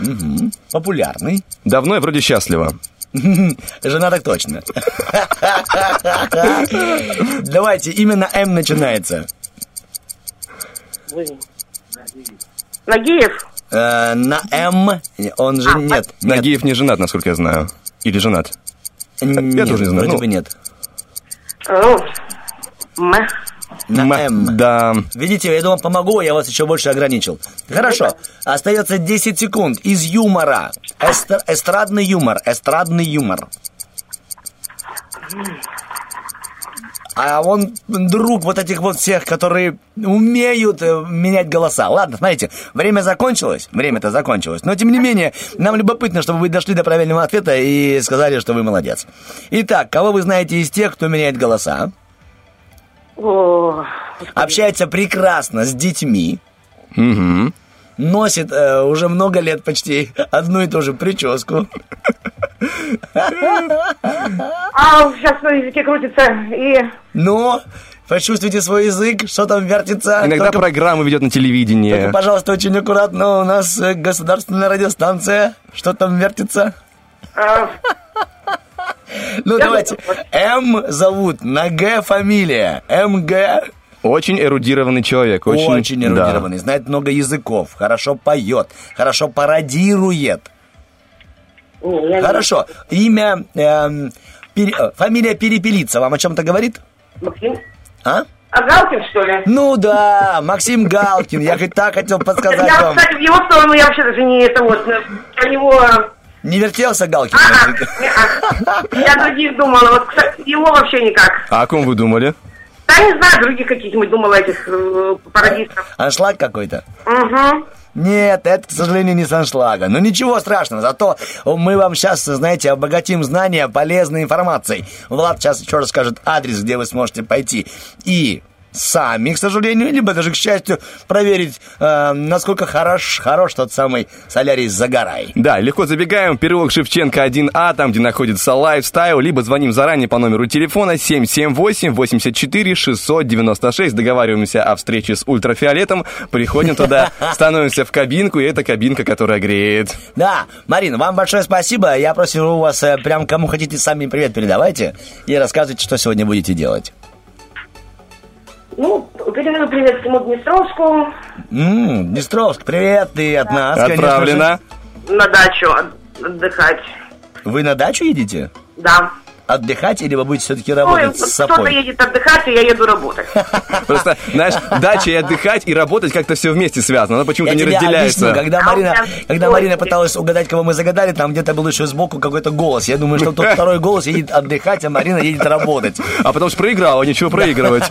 Мгм. Популярный. Давно и вроде счастлива. Жена так точно. Давайте, именно М начинается. Нагиев? Э, на М он же А, нет. нет. Нагиев не женат, насколько я знаю. Или женат. Нет, тоже не знаю, Вроде ну. бы нет. О, М. На М- М. Да. Видите, я думал, помогу, я вас еще больше ограничил. Хорошо, остается 10 секунд из юмора. Эстр- эстрадный юмор, эстрадный юмор. А он друг вот этих вот всех, которые умеют э, менять голоса. Ладно, смотрите, время закончилось, время-то закончилось. Но, тем не менее, нам любопытно, чтобы вы дошли до правильного ответа и сказали, что вы молодец. Итак, кого вы знаете из тех, кто меняет голоса? О, общается прекрасно с детьми, Мгм. носит э, уже много лет почти одну и ту же прическу. А, сейчас на языке крутится и... Но почувствуйте свой язык, что там вертится. Иногда Только, программу ведет на телевидении. только, пожалуйста, очень аккуратно. У нас э, государственная радиостанция. Что там вертится? Ну, Я давайте. М зовут, на Г фамилия. МГ. Очень эрудированный человек. Очень, Очень, да. эрудированный, знает много языков, хорошо поет, хорошо пародирует. не, я не- Хорошо. Имя, эм, пере- э, фамилия Перепелица вам о чем-то говорит? Максим? А? А Галкин, что ли? Ну да, Максим Галкин. Я хоть так хотел подсказать Я, вам. кстати, в его сторону я вообще даже не это вот, э, про него... Не вертелся Галкин? А. Я других думала, вот, кстати, его вообще никак. А о ком вы думали? Да не знаю, других каких-нибудь думала этих э, пародистов. Аншлаг какой-то? Угу. Нет, это, к сожалению, не с аншлага. Но ничего страшного, зато мы вам сейчас, знаете, обогатим знания полезной информацией. Влад сейчас еще расскажет адрес, где вы сможете пойти. И сами, к сожалению, либо даже, к счастью, проверить, э, насколько хорош, хорош тот самый солярий «Загорай». Да, легко забегаем. Переулок Шевченко 1А, там, где находится лайфстайл, либо звоним заранее по номеру телефона 778-84-696. Договариваемся о встрече с ультрафиолетом, приходим туда, становимся в кабинку, и это кабинка, которая греет. Да, Марина, вам большое спасибо. Я просил у вас э, прям кому хотите сами привет передавайте и рассказывайте, что сегодня будете делать. Ну, передаю привет всему Днестровску, М, Днестровск, привет, ты от нас, конечно же. Отправлено. на дачу от- отдыхать. Вы на дачу едете? Да. Отдыхать, или вы будете все-таки Ой, работать с кто-то сапой? едет отдыхать, и я еду работать. Просто, знаешь, дача и отдыхать, и работать как-то все вместе связано. Оно почему-то не разделяется. когда А Марина, когда. Марина пыталась угадать, кого мы загадали, там где-то был еще сбоку какой-то голос. Я думаю, что тот второй голос едет отдыхать, а Марина едет работать. А потому что проиграла, нечего проигрывать.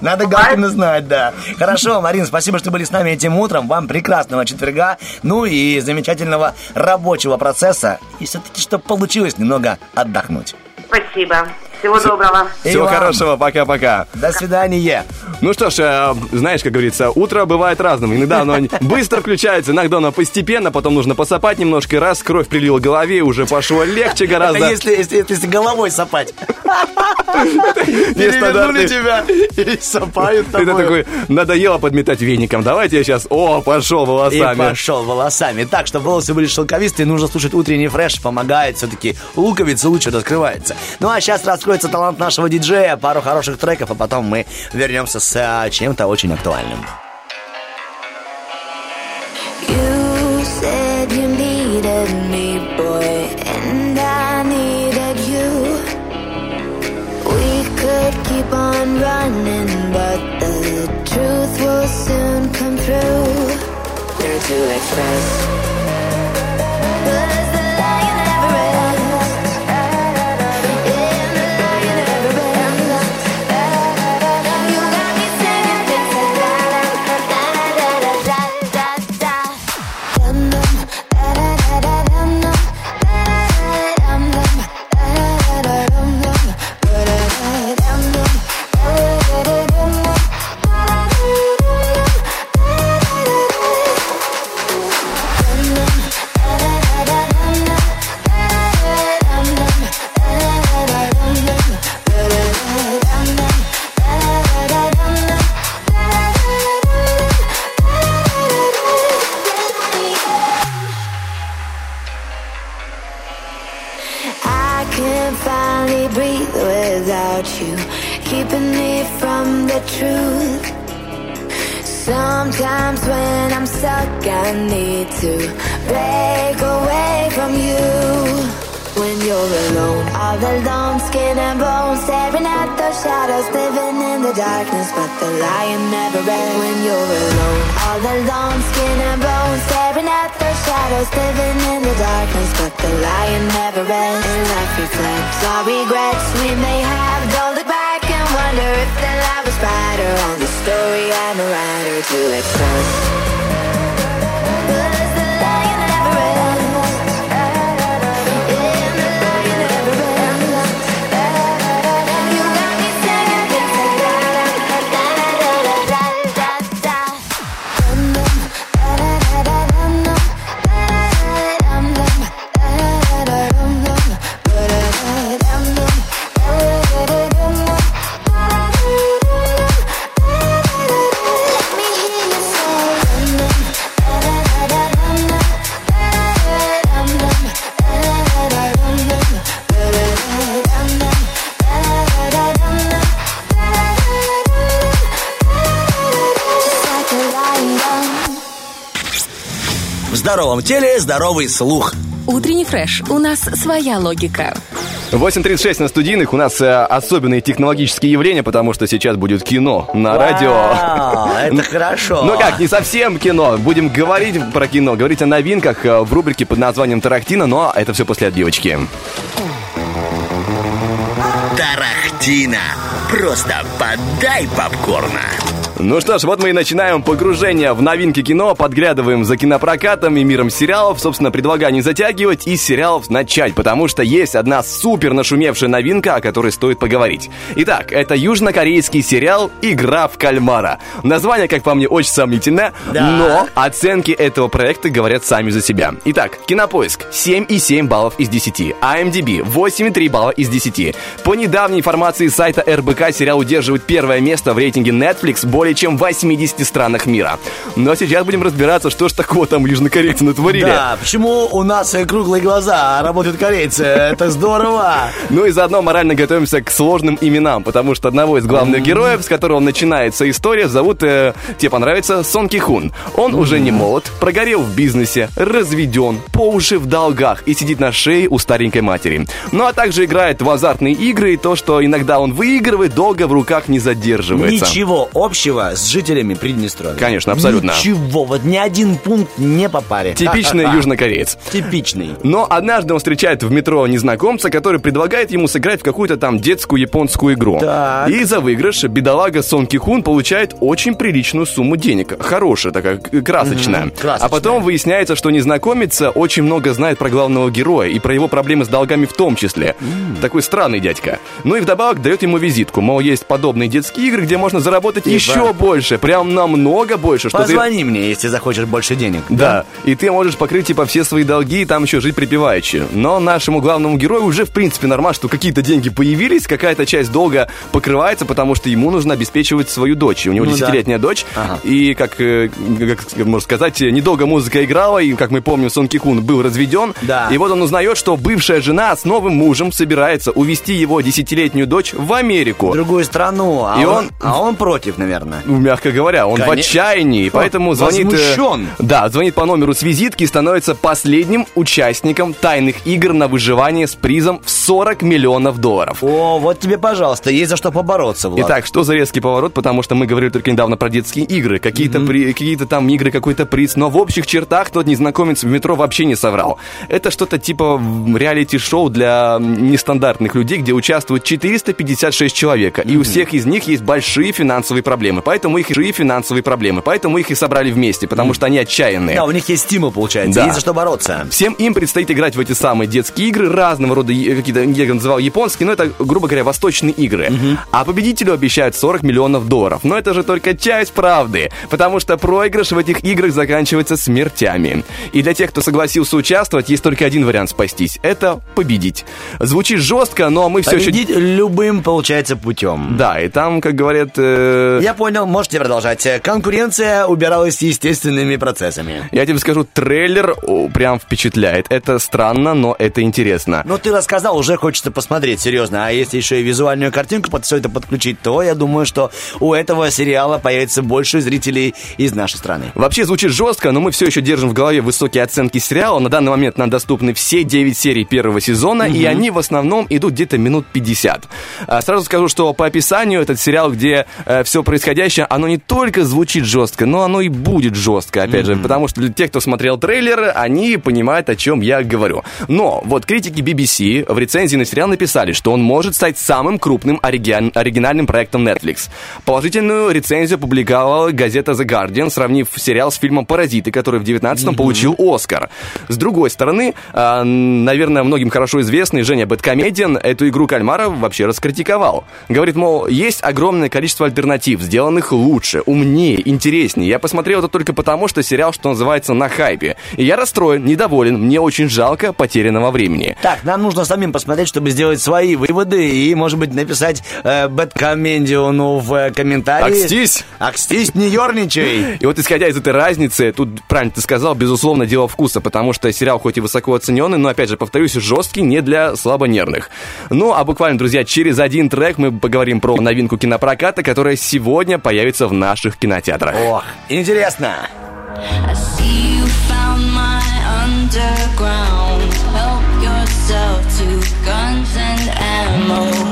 Надо Галкина знать, да. Хорошо, Марин, спасибо, что были с нами этим утром. Вам прекрасного четверга, ну и замечательного рабочего процесса. И все-таки, чтобы получилось немного отдохнуть. Спасибо. Всего доброго. Всего вам. хорошего, пока-пока. До свидания. Ну что ж, э, знаешь, как говорится, утро бывает разным. Иногда оно быстро включается, иногда оно постепенно, потом нужно посопать немножко, раз, кровь прилила голове, уже пошло легче гораздо. если, если, если головой сопать. Нестандартный. тебя и сопают Это такой, надоело подметать веником. Давайте я сейчас, о, пошел И волосами. пошел волосами. Так, чтобы волосы были шелковистые, нужно слушать утренний фреш. Помогает все-таки. Луковица лучше раскрывается. Ну а сейчас раскроется талант нашего диджея. Пару хороших треков, а потом мы вернемся с а, чем-то очень актуальным. You said you needed me, boy, and I needed you. We could keep on running, but the truth will soon come through. There to express. Sometimes when I'm stuck, I need to break away from you. When you're alone, all alone, skin and bones, staring at those shadows, living in the darkness, but the lion never ends. When you're alone, all alone, skin and bones, staring at those shadows, living in the darkness, but the lion never ends. And life reflects our regrets we may have. Don't look back and wonder if the light was brighter on the story and a writer to express. Здоровом теле здоровый слух. Утренний фреш. У нас своя логика. 8.36 на студийных. У нас э, особенные технологические явления, потому что сейчас будет кино на радио. Это хорошо. Ну как, не совсем кино. Будем говорить про кино, говорить о новинках э, в рубрике под названием «Тарахтина», но это все после отбивочки. Тарахтина. Просто подай попкорна. Ну что ж, вот мы и начинаем погружение в новинки кино, подглядываем за кинопрокатом и миром сериалов. Собственно, предлагаю не затягивать и сериалов начать, потому что есть одна супер нашумевшая новинка, о которой стоит поговорить. Итак, это южнокорейский сериал «Игра в кальмара». Название, как по мне, очень сомнительное, Да. но оценки этого проекта говорят сами за себя. Итак, Кинопоиск 7,7 баллов из 10, IMDb 8,3 балла из 10. По недавней информации сайта РБК сериал удерживает первое место в рейтинге Netflix более более чем 80 странах мира. Но сейчас будем разбираться, что ж такого там южнокорейцы натворили. Да, почему у нас э, круглые глаза, а работают корейцы? Это здорово. Ну и заодно морально готовимся к сложным именам, потому что одного из главных героев, с которого начинается история, зовут, э, тебе понравится, Сон Ки Хун. Он уже не молод, прогорел в бизнесе, разведен, по уши в долгах и сидит на шее у старенькой матери. Ну а также играет в азартные игры и то, что иногда он выигрывает, долго в руках не задерживается. Ничего общего с жителями Приднестровья. Конечно, абсолютно. Ничего, вот ни один пункт не по паре. Типичный южнокореец. Типичный. Но однажды он встречает в метро незнакомца, который предлагает ему сыграть в какую-то там детскую японскую игру. Так. И за выигрыш бедолага Сон Ки Хун получает очень приличную сумму денег. Хорошая такая, красочная. красочная. А потом выясняется, что незнакомец очень много знает про главного героя и про его проблемы с долгами в том числе. Такой странный дядька. Ну и вдобавок дает ему визитку. Мол, есть подобные детские игры, где можно заработать Типа? еще больше. Прям намного больше. Что ты... Позвони мне, если захочешь больше денег. Да, и ты можешь покрыть типа все свои долги и там еще жить припеваючи. Но нашему главному герою уже в принципе нормально, что какие-то деньги появились, какая-то часть долга покрывается, потому что ему нужно обеспечивать свою дочь. У него Ну да. дочь, Ага. и как, э, как можно сказать, недолго музыка играла, и как мы помним, Сон Ки Кун был разведен. Да. И вот он узнает, что бывшая жена с новым мужем собирается увезти его десятилетнюю дочь в Америку. В другую страну, а, И он, он- а он против, наверное. Ну, мягко говоря, он в Коне- отчаянии, поэтому звонит... э, возмущен. Да, звонит по номеру с визитки и становится последним участником тайных игр на выживание с призом в 40 миллионов долларов. О, вот тебе, пожалуйста, есть за что побороться, Влад. Итак, что за резкий поворот, потому что мы говорили только недавно про детские игры, какие-то при- какие-то там игры, какой-то приз, но в общих чертах тот незнакомец в метро вообще не соврал. Это что-то типа реалити-шоу для нестандартных людей, где участвуют 456 человека, и у всех из них есть большие финансовые проблемы, поэтому их большие финансовые проблемы, поэтому их и собрали вместе, потому что они отчаянные. Да, у них есть стимул, получается, Да. есть за что бороться. Всем им предстоит играть в эти самые детские игры, разного рода какие-то, я называл японские, но это, грубо говоря, восточные игры. А победителю обещают 40 миллионов долларов. Но это же только часть правды, потому что проигрыш в этих играх заканчивается смертями. И для тех, кто согласился участвовать, есть только один вариант спастись. Это победить. Звучит жестко, но мы все еще... Победить любым, получается, путем. Да, и там, как говорят... э, Я понял, можете продолжать. Конкуренция убиралась естественными процессами. Я тебе скажу, трейлер о, прям впечатляет. Это странно, но это интересно. Ну, ты рассказал, уже хочется посмотреть, серьезно. А если еще и визуальную картинку под все это подключить, то я думаю, что у этого сериала появится больше зрителей из нашей страны. Вообще звучит жестко, но мы все еще держим в голове высокие оценки сериала. На данный момент нам доступны все 9 серий первого сезона, и они в основном идут где-то минут 50. А, Сразу скажу, что по описанию этот сериал, где все происходящее, оно не только звучит жестко, но оно и будет жестко, опять же, потому что для тех, кто смотрел трейлеры, они понимают, о чем я говорю. Но вот критики BBC в рецензии на сериал написали, что он может стать самым крупным оригиан- оригинальным проектом Netflix. Положительную рецензию публиковала газета The Guardian, сравнив сериал с фильмом «Паразиты», который в 19-м получил Оскар. С другой стороны, а, наверное, многим хорошо известный Женя Бэткомедиан эту игру кальмара вообще раскритиковал. Говорит, мол, есть огромное количество альтернатив, сделанных лучше, умнее, интереснее. Я посмотрел это только потому, что сериал, что называется, на хайпе. И я расстроен, недоволен, мне очень жалко потерянного времени. Так, нам нужно самим посмотреть, чтобы сделать свои выводы и, может быть, написать э, Бэткомедиону в э, комментарии. Акстись! Акстись, не ерничай! И вот исходя из этой разницы, тут правильно ты сказал, безусловно, дело вкуса, потому что сериал хоть и высоко оцененный, но, опять же, повторюсь, жесткий, не для слабонервных. Ну, а буквально, друзья, через один трек мы поговорим про новинку кинопроката, которая сегодня появится в наших кинотеатрах. Ох, интересно! Underground. Help yourself to guns and ammo.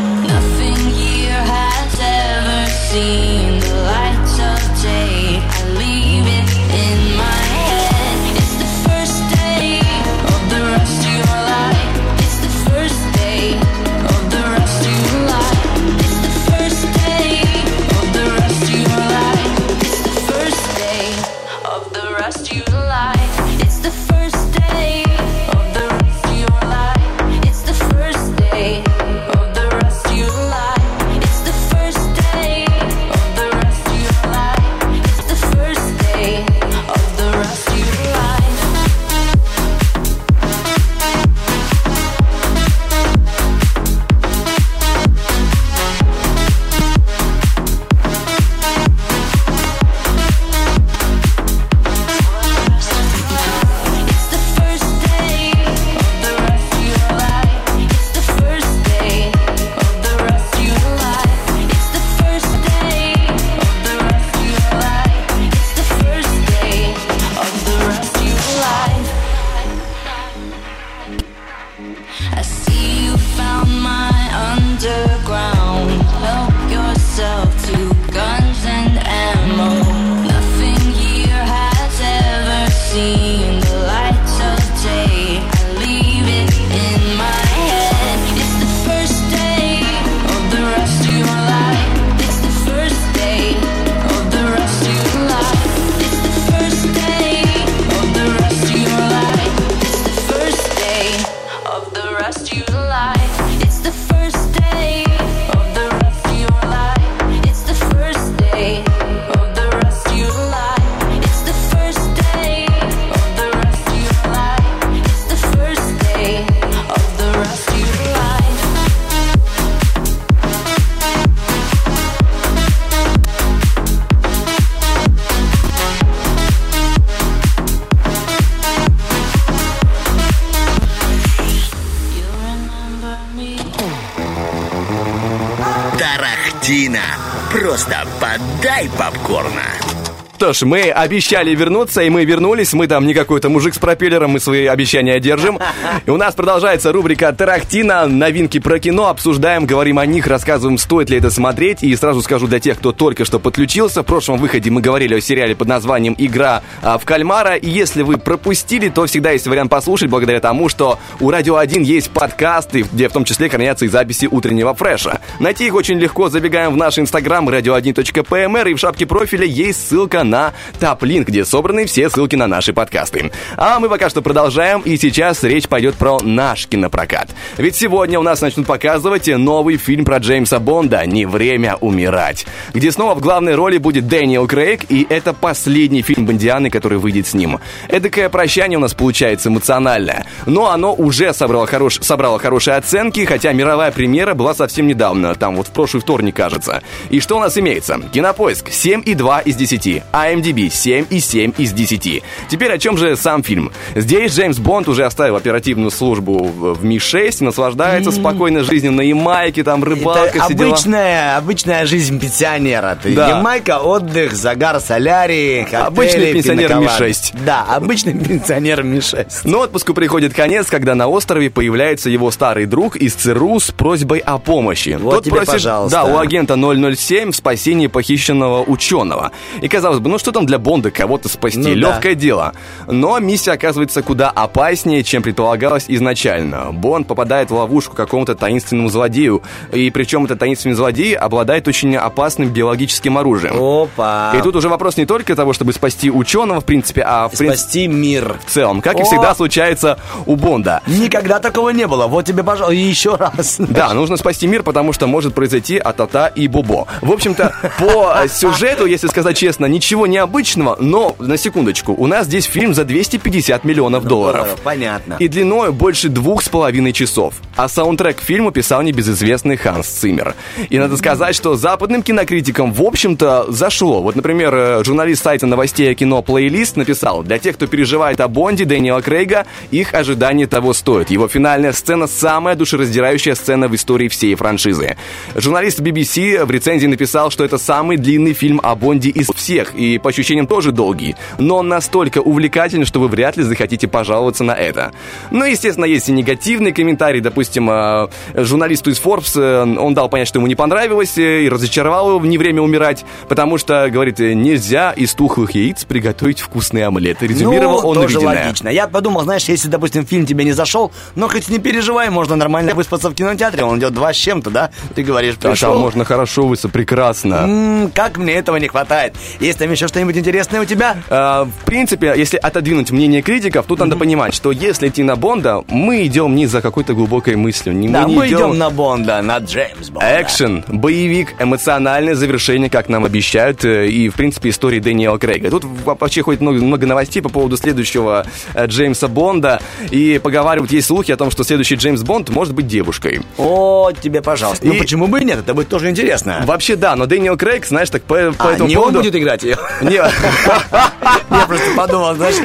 Ж, мы обещали вернуться, и мы вернулись. Мы там не какой-то мужик с пропеллером, мы свои обещания держим. И у нас продолжается рубрика «Тарахтина». Новинки про кино обсуждаем, говорим о них, рассказываем, стоит ли это смотреть. И сразу скажу для тех, кто только что подключился. В прошлом выходе мы говорили о сериале под названием «Игра а, в кальмара». И если вы пропустили, то всегда есть вариант послушать, благодаря тому, что у Радио 1 есть подкасты, где в том числе хранятся и записи утреннего фреша. Найти их очень легко. Забегаем в наш инстаграм radio1.pmr, и в шапке профиля есть ссылка на топ-линк, где собраны все ссылки на наши подкасты. А мы пока что продолжаем, и сейчас речь пойдет про наш кинопрокат. Ведь сегодня у нас начнут показывать новый фильм про Джеймса Бонда «Не время умирать», где снова в главной роли будет Дэниел Крейг, и это последний фильм Бондианы, который выйдет с ним. Эдакое прощание у нас получается эмоциональное, но оно уже собрало, хорош... собрало хорошие оценки, хотя мировая премьера была совсем недавно, там вот в прошлый вторник, кажется. И что у нас имеется? Кинопоиск 7,2 из 10, IMDb 7,7 из 10. Теперь о чем же сам фильм? Здесь Джеймс Бонд уже оставил оперативную службу в в Ми-6, наслаждается спокойной жизнью на Ямайке, там рыбалка, Это все дела. обычная, обычная жизнь пенсионера. Ты Да. Ямайка, отдых, загар, солярий, коктейли, Обычный пенсионер пиноколады. Ми-6. Да, обычный пенсионер Ми-6. Но отпуску приходит конец, когда на острове появляется его старый друг из ЦРУ с просьбой о помощи. Вот тебе, пожалуйста. Да, у агента 007 в спасении похищенного ученого. И казалось бы, ну что там для Бонда кого-то спасти? Ну да. Легкое дело. Но миссия оказывается куда опаснее, чем предполагалось изначально. Бонд попадает в ловушку какому-то таинственному злодею. И причем этот таинственный злодей обладает очень опасным биологическим оружием. Опа. И тут уже вопрос не только того, чтобы спасти ученого, в принципе, а в Спасти мир. в целом, как и О! всегда случается у Бонда. Никогда такого не было. Вот тебе, пожалуйста, еще раз. Да, нужно спасти мир, потому что может произойти атата и бобо. В общем-то, по э, сюжету, если сказать честно, ничего необычного, но, на секундочку, у нас здесь фильм за 250 миллионов долларов. Понятно. И длиной больше двух с половиной часов. А саундтрек к фильму писал небезызвестный Ханс Циммер. И надо сказать, что западным кинокритикам, в общем-то, зашло. Вот, например, э, журналист сайта новостей о кино Playlist написал, для тех, кто переживает о Бонде Дэниела Крейга, их ожидание того стоит. Его финальная сцена – самая душераздирающая сцена в истории всей франшизы. Журналист BBC в рецензии написал, что это самый длинный фильм о Бонде из всех, и по ощущениям тоже долгий. Но он настолько увлекательный, что вы вряд ли захотите пожаловаться на это. Ну, естественно, есть и негативные комментарии. Допустим, э, журналисту из Forbes, э, он дал понять, что ему не понравилось, э, и разочаровал его в «Не время умирать», потому что, говорит, нельзя из тухлых яиц приготовить вкусный омлет. Резюмировал ну, он тоже увиденное. логично. Я подумал, знаешь, если, допустим, фильм тебе не зашел, но хоть не переживай, можно нормально выспаться в кинотеатре, он идет два с чем-то, да? Ты говоришь, А пришел. там можно хорошо выспаться, прекрасно. М, как мне этого не хватает? Есть там еще что-нибудь интересное у тебя? Э, В принципе, если отодвинуть мнение критиков, тут надо понимать, что если идти на Бонда, мы идем не за какой-то глубокой мыслью. не- Да, не мы идем на Бонда, на Джеймс Бонда. Экшен, боевик, эмоциональное завершение, как нам обещают, э, и, в принципе, истории Дэниела Крейга. Тут во- вообще ходит много, много новостей по поводу следующего э, Джеймса Бонда, и поговаривают, есть слухи о том, что следующий Джеймс Бонд может быть девушкой. О, тебе, пожалуйста. Ну И- почему бы и нет? Это будет тоже интересно. Вообще, да, но Дэниел Крейг, знаешь, так по, по А, этому не он поводу... будет играть ее? Я просто подумал, знаешь,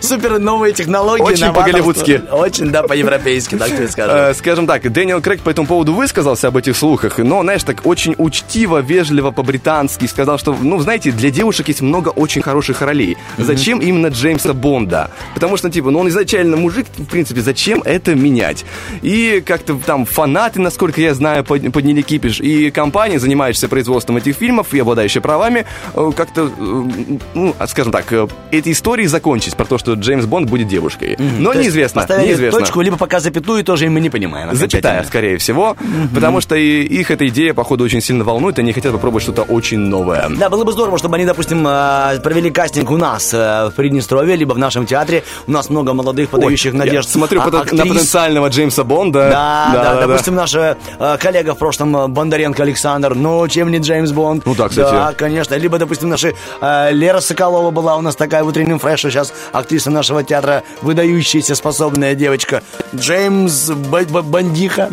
супер новые технологии. Очень по-голливудски. Очень, да, по-европейски, так ты скажешь. Э, Скажем так, Дэниел Крейг по этому поводу высказался об этих слухах, но, знаешь, так очень учтиво, вежливо, по-британски сказал, что, ну, знаете, для девушек есть много очень хороших ролей. Зачем именно Джеймса Бонда? Потому что, типа, ну, он изначально мужик, в принципе, зачем это менять? И как-то там фанаты, насколько я знаю, под- подняли кипиш, и компания, занимающаяся производством этих фильмов и обладающая правами, э, как-то, ну, скажем так, э, эти истории закончились про то, что Джеймс Бонд будет девушкой. Но То неизвестно, неизвестно. точку, либо пока запятую, тоже мы не понимаем. Запятая, скорее всего, потому что и их эта идея, походу, очень сильно волнует, они хотят попробовать что-то очень новое. Да, было бы здорово, чтобы они, допустим, э, провели кастинг у нас э, в Приднестровье, либо в нашем театре. У нас много молодых, подающих Ой, надежд. смотрю а- потом на актрис. потенциального Джеймса Бонда. Да, да, допустим, наш э, коллега в прошлом Бондаренко Александр, ну, чем не Джеймс Бонд? Ну да, кстати. Да, конечно. Либо, допустим, наша э, Лера Соколова была у нас такая в утреннем фреше, сейчас актриса нашего театра, выдающаяся, способная девочка. Джеймс Бандиха.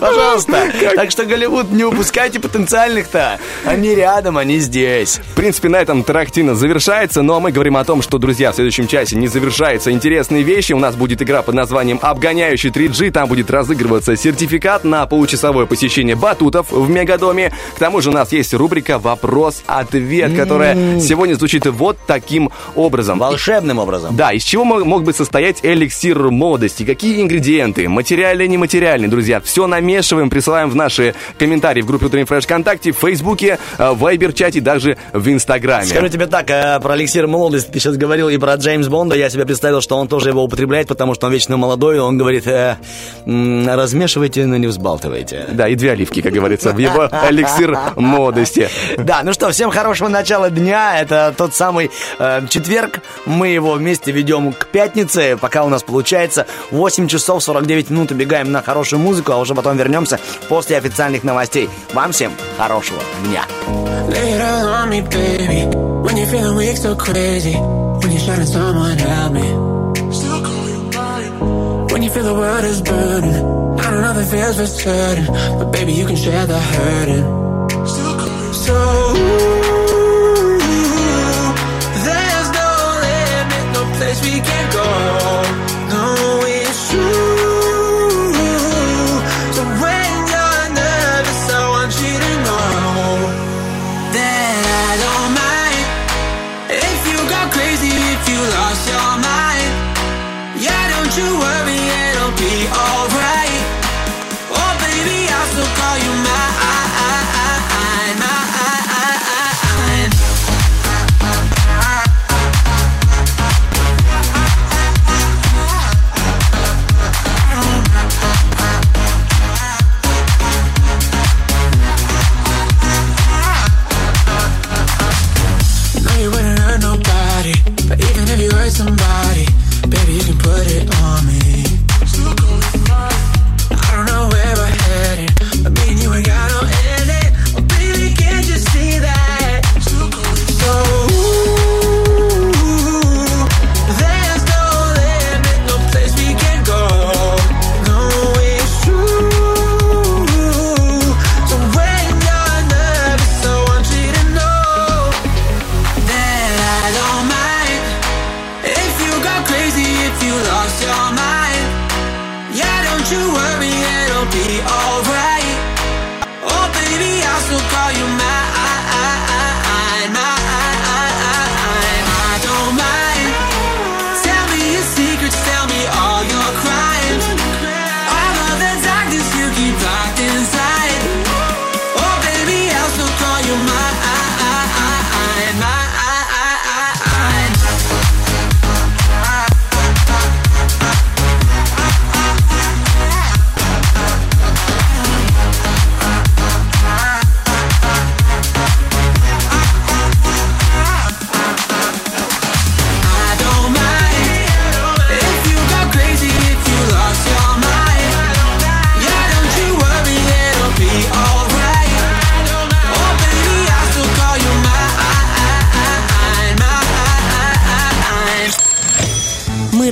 Пожалуйста. Так что, Голливуд, не упускайте потенциальных-то. Они рядом, они здесь. В принципе, на этом Тарактина завершается, ну а мы говорим о том, что, друзья, в следующем часе не завершаются интересные вещи. У нас будет игра под названием «Обгоняющий 3G». Там будет разыгрываться сертификат на получасовое посещение батутов в Мегадоме. К тому же у нас есть рубрика «Вопрос-ответ», которая сегодня звучит вот таким образом. Волшебным образом. Да, из чего мог, бы состоять эликсир молодости? Какие ингредиенты? Материальные, нематериальные, друзья. Все намешиваем, присылаем в наши комментарии в группе Утренний Фреш ВКонтакте, в Фейсбуке, э, в Вайбер-чате, даже в Инстаграме. Скажу тебе так, э, про эликсир молодости ты сейчас говорил и про Джеймс Бонда. Я себе представил, что он тоже его употребляет, потому что он вечно молодой. Он говорит, э, размешивайте, но не взбалтывайте. Да, и две оливки, как говорится, в его эликсир молодости. Да, ну что, всем хорошего начала дня. Это тот самый э, четверг. Мы его вместе ведем к пятнице. Пока у нас получается 8 часов 49 минут убегаем на хорошую музыку, а уже потом вернемся после официальных новостей. Вам всем хорошего дня. When you feel the world is burning. I don't know it feels for certain. But baby, you can share the hurting. Still call you so. Place we can go.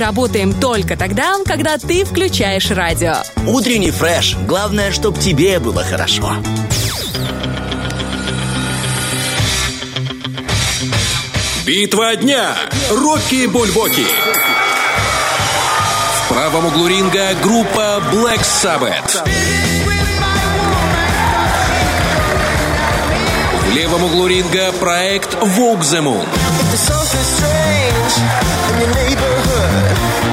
работаем только тогда, когда ты включаешь радио. Утренний фреш. Главное, чтобы тебе было хорошо. Битва дня. Рокки Бульбоки. В правом углу ринга группа Black Sabbath. В левом углу ринга проект Vogue the Moon. К бою!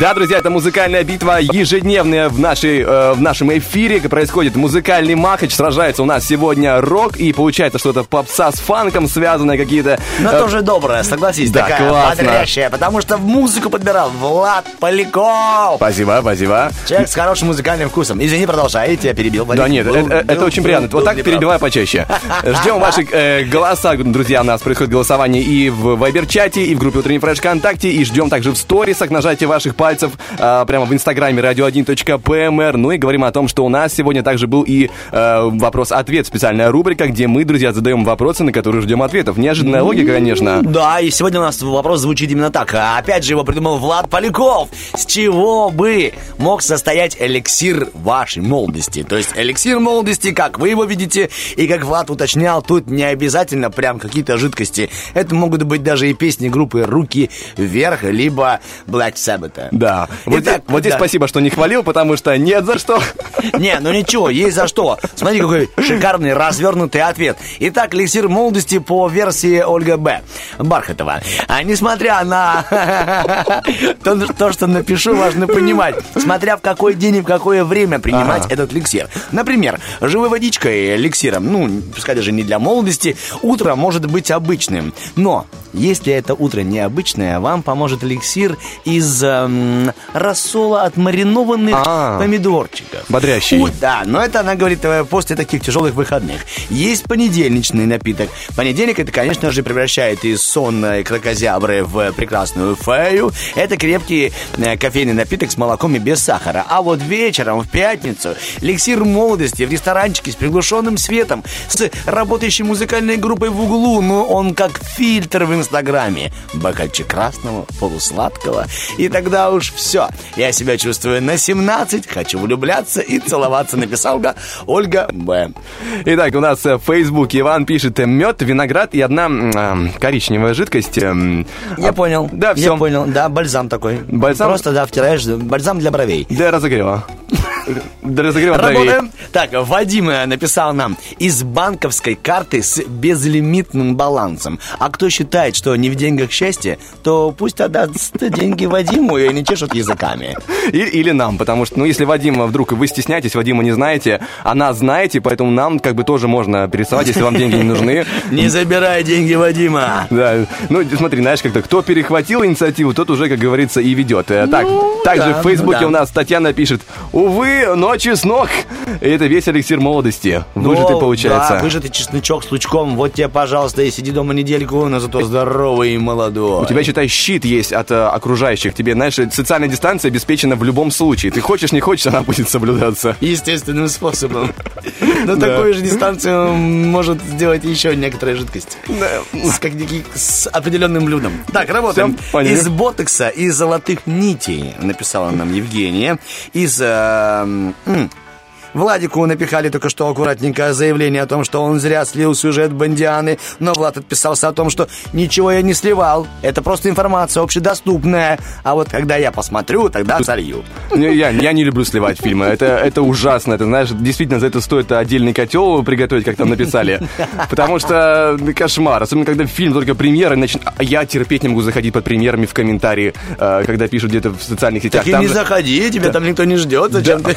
Да, друзья, это музыкальная битва ежедневная в, нашей, э, в нашем эфире. Происходит музыкальный махач. Сражается у нас сегодня рок. И получается что-то попса с фанком связанное какие-то. Но э, тоже добрая, согласись, Да, такая классно. бодрящая, потому что в музыку подбирал Влад Поляков. Спасибо, спасибо. Человек с хорошим музыкальным вкусом. Извини, продолжай, я тебя перебил. Да нет, Был- это, это был- очень приятно. Вот так неправ. перебивай почаще. Ждем ваши э, голоса, друзья. У нас происходит голосование и в Вайбер-чате, и в группе Утренний Фреш ВКонтакте, и ждем также в сторисах нажатие ваших пальцев э, прямо в инстаграме radio1.pmr. Ну и говорим о том, что у нас сегодня также был и э, вопрос-ответ, специальная рубрика, где мы, друзья, задаем вопросы, на которые ждем ответов. Неожиданная логика, конечно. Да, и сегодня у нас вопрос звучит именно так. А опять же его придумал Влад Поляков. С чего бы мог состоять эликсир вашей молодости? То есть эликсир молодости, как вы его видите, и как Влад уточнял, тут не обязательно прям какие-то жидкости. Это могут быть даже и песни группы «Руки вверх», либо Black Sabbath. Да. Вот, Итак, здесь, вот здесь спасибо, что не хвалил, потому что нет за что. Не, ну ничего, есть за что. Смотри, какой шикарный развернутый ответ. Итак, эликсир молодости по версии Ольга Б. Бархатова. А несмотря на то, то, что напишу, важно понимать, смотря в какой день и в какое время принимать этот эликсир. Например, живой водичкой эликсиром, ну, пускай даже не для молодости, утро может быть обычным. Но если это утро необычное, вам поможет эликсир из эм, рассола от маринованных А. помидорчиков. Бодрящий. У- да, но это она говорит э, после таких тяжелых выходных. Есть понедельничный напиток. Понедельник это, конечно же, превращает из сонной крокозябры в прекрасную фею. Это крепкий э, кофейный напиток с молоком и без сахара. А вот вечером, в пятницу, эликсир молодости в ресторанчике с приглушенным светом, с работающей музыкальной группой в углу, но он как фильтр в Инстаграме. Бокальчик красного, полусладкого. И тогда уж все. Я себя чувствую на 17, хочу влюбляться и целоваться, написал Га- Ольга Б. Итак, у нас э, в Фейсбуке Иван пишет э, мед, виноград и одна а, коричневая жидкость. эм, Я а, понял. Да, Я все. понял. Да, бальзам такой. Бальзам? Просто, да, втираешь. Бальзам для бровей. Для разогрева. Для разогрева. Работаем. Так, Вадим э, написал нам из банковской карты с безлимитным балансом. А кто считает, что не в деньгах счастье, то пусть отдаст деньги Вадиму и чешут языками. И- или нам, потому что, ну, если Вадима вдруг вы стесняетесь, Вадима не знаете, а нас знаете, поэтому нам как бы тоже можно пересылать, если вам деньги не нужны. Не забирай деньги Вадима. Да, ну смотри, знаешь, как-то кто перехватил инициативу, тот уже, как говорится, и ведет. Э, Так, также да, в Фейсбуке ну да. у нас Татьяна пишет, увы, ночи с ног. И это весь эликсир молодости. Выжатый Ну, получается. Да, выжатый чесночок с лучком. Вот тебе, пожалуйста, и сиди дома недельку, но зато здоровый и молодой. У тебя, считай, щит есть от э, окружающих. Тебе, знаешь, социальная дистанция обеспечена в любом случае. Ты хочешь, не хочешь, она будет соблюдаться. Естественным способом. Но такую же дистанцию может сделать еще некоторая жидкость. С, как- с определенным блюдом. Так, работаем. Из ботокса и золотых нитей, написала нам Евгения. Из... э, Владику напихали только что аккуратненькое заявление о том, что он зря слил сюжет Бондианы, но Влад отписался о том, что ничего я не сливал. Это просто информация общедоступная. А вот когда я посмотрю, тогда солью. Не, Я, я не люблю сливать фильмы. Это, это ужасно. Это, знаешь, действительно, за это стоит отдельный котел приготовить, как там написали. Потому что ну, кошмар. Особенно, когда фильм только премьера. нач- а Я терпеть не могу заходить под премьерами в комментарии, э, когда пишут где-то в социальных сетях. Так и не заходи, тебя там никто не ждет. Зачем ты?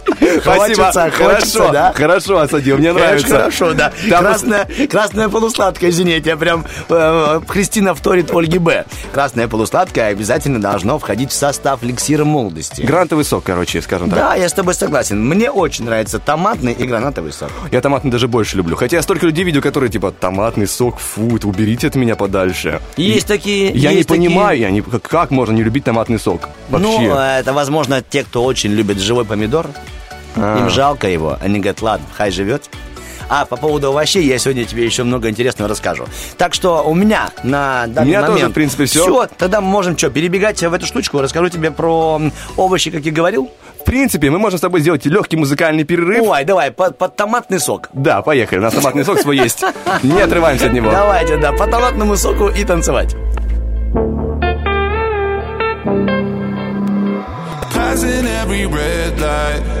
Спасибо. Хочется, хорошо, да? хорошо, осадил, мне нравится. Хорошо, да. Там красная, красная полусладкая, извините, я прям... э, Кристина вторит Ольге Б. Красная полусладкая обязательно должно входить в состав эликсира молодости. Грантовый сок, короче, скажем так. Да, я с тобой согласен. Мне очень нравится томатный и гранатовый сок. Я томатный даже больше люблю. Хотя я столько людей видел, которые типа томатный сок, фу, уберите от меня подальше. Есть такие... Я не есть такие- понимаю, я не, как, как можно не любить томатный сок? Вообще. Ну, это, возможно, те, кто очень любит живой помидор. А. Им жалко его. Они говорят, ладно, хай живет. А по поводу овощей я сегодня тебе еще много интересного расскажу. Так что у меня на данный меня момент... тоже, в принципе, всё. Все, тогда мы можем что, перебегать в эту штучку. Расскажу тебе про овощи, как я говорил. В принципе, мы можем с тобой сделать легкий музыкальный перерыв. Ой, давай, под, под томатный сок. Да, поехали. У нас томатный сок свой есть. Не отрываемся от него. Давайте, да, по томатному соку и танцевать. Passing every red light.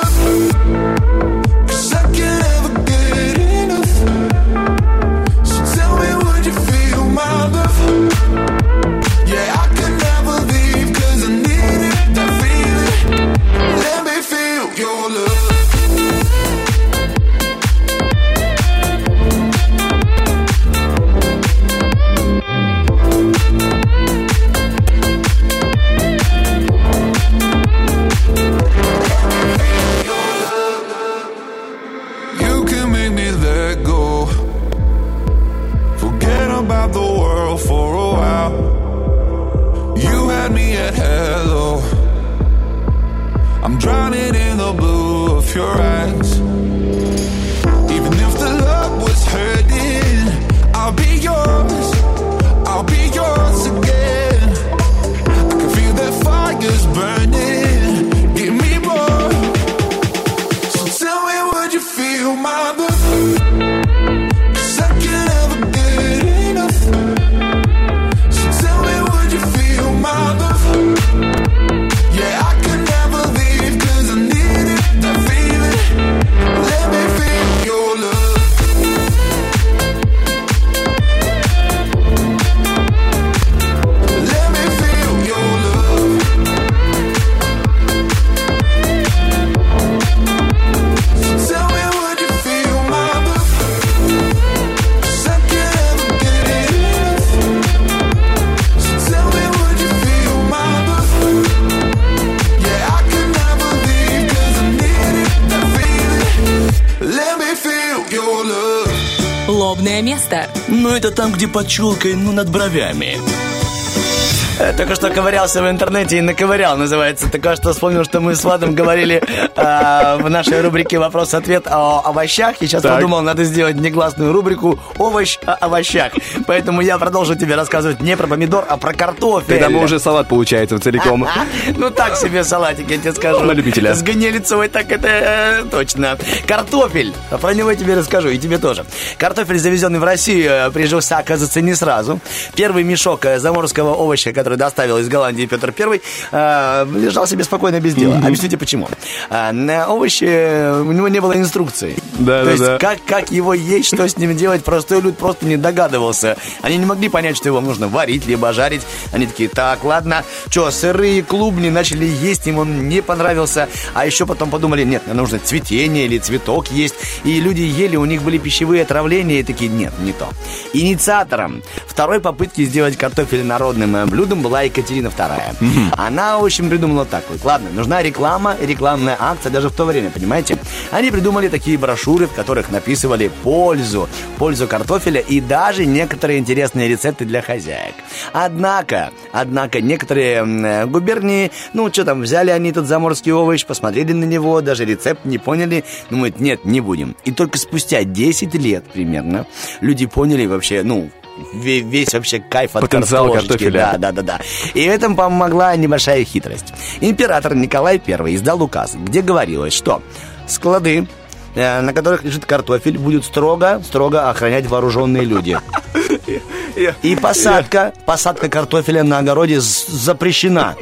Где под челкой, ну, над бровями. Э, Только что ковырялся в интернете и наковырял, называется. Только что вспомнил, что мы с Владом говорили э, в нашей рубрике «Вопрос-ответ» о овощах. И сейчас Так. подумал, надо сделать негласную рубрику «Овощ о овощах». Поэтому я продолжу тебе рассказывать не про помидор, а про картофель. Тогда мы уже салат получается целиком. А, Ну так себе салатик, я тебе скажу. На любителя. С гнилицевой так это э, точно. Картофель. А Про него я тебе расскажу, и тебе тоже. Картофель, завезенный в Россию, э, прижился, оказывается, не сразу. Первый мешок э, заморского овоща, который доставил из Голландии Петр э, лежал себе спокойно без дела. Объясните, почему. Э, На овощи у него не было инструкции. Да, То да, есть, да. как, как его есть, что с ним делать, простой люд просто не догадывался. Они не могли понять, что его нужно варить, либо жарить. Они такие, так, ладно, что, сырые клубни начали есть, им он не понравился. А еще потом подумали, нет, нужно цветение или цветок есть. И люди ели, у них были пищевые отравления, и такие, нет, не то. Инициатором второй попытки сделать картофель народным э, блюдом была Екатерина II. Она, в общем, придумала так вот. Ладно, нужна реклама, рекламная акция даже в то время, понимаете? Они придумали такие брошюры, в которых написывали пользу, пользу картофеля и даже некоторые интересные рецепты для хозяек. Однако, однако некоторые э, губернии, ну что там, взяли они этот заморский овощ, посмотрели на него, даже рецепт не поняли, думают, нет, не будем. И только спустя 10 лет примерно люди поняли вообще, ну, ве- весь вообще кайф от Потенциал картошечки. картофеля. Да, да, да, да. И в этом помогла небольшая хитрость. Император Николай I издал указ, где говорилось, что склады, на которых лежит картофель, будут строго, строго охранять вооруженные люди. И посадка, посадка картофеля на огороде запрещена.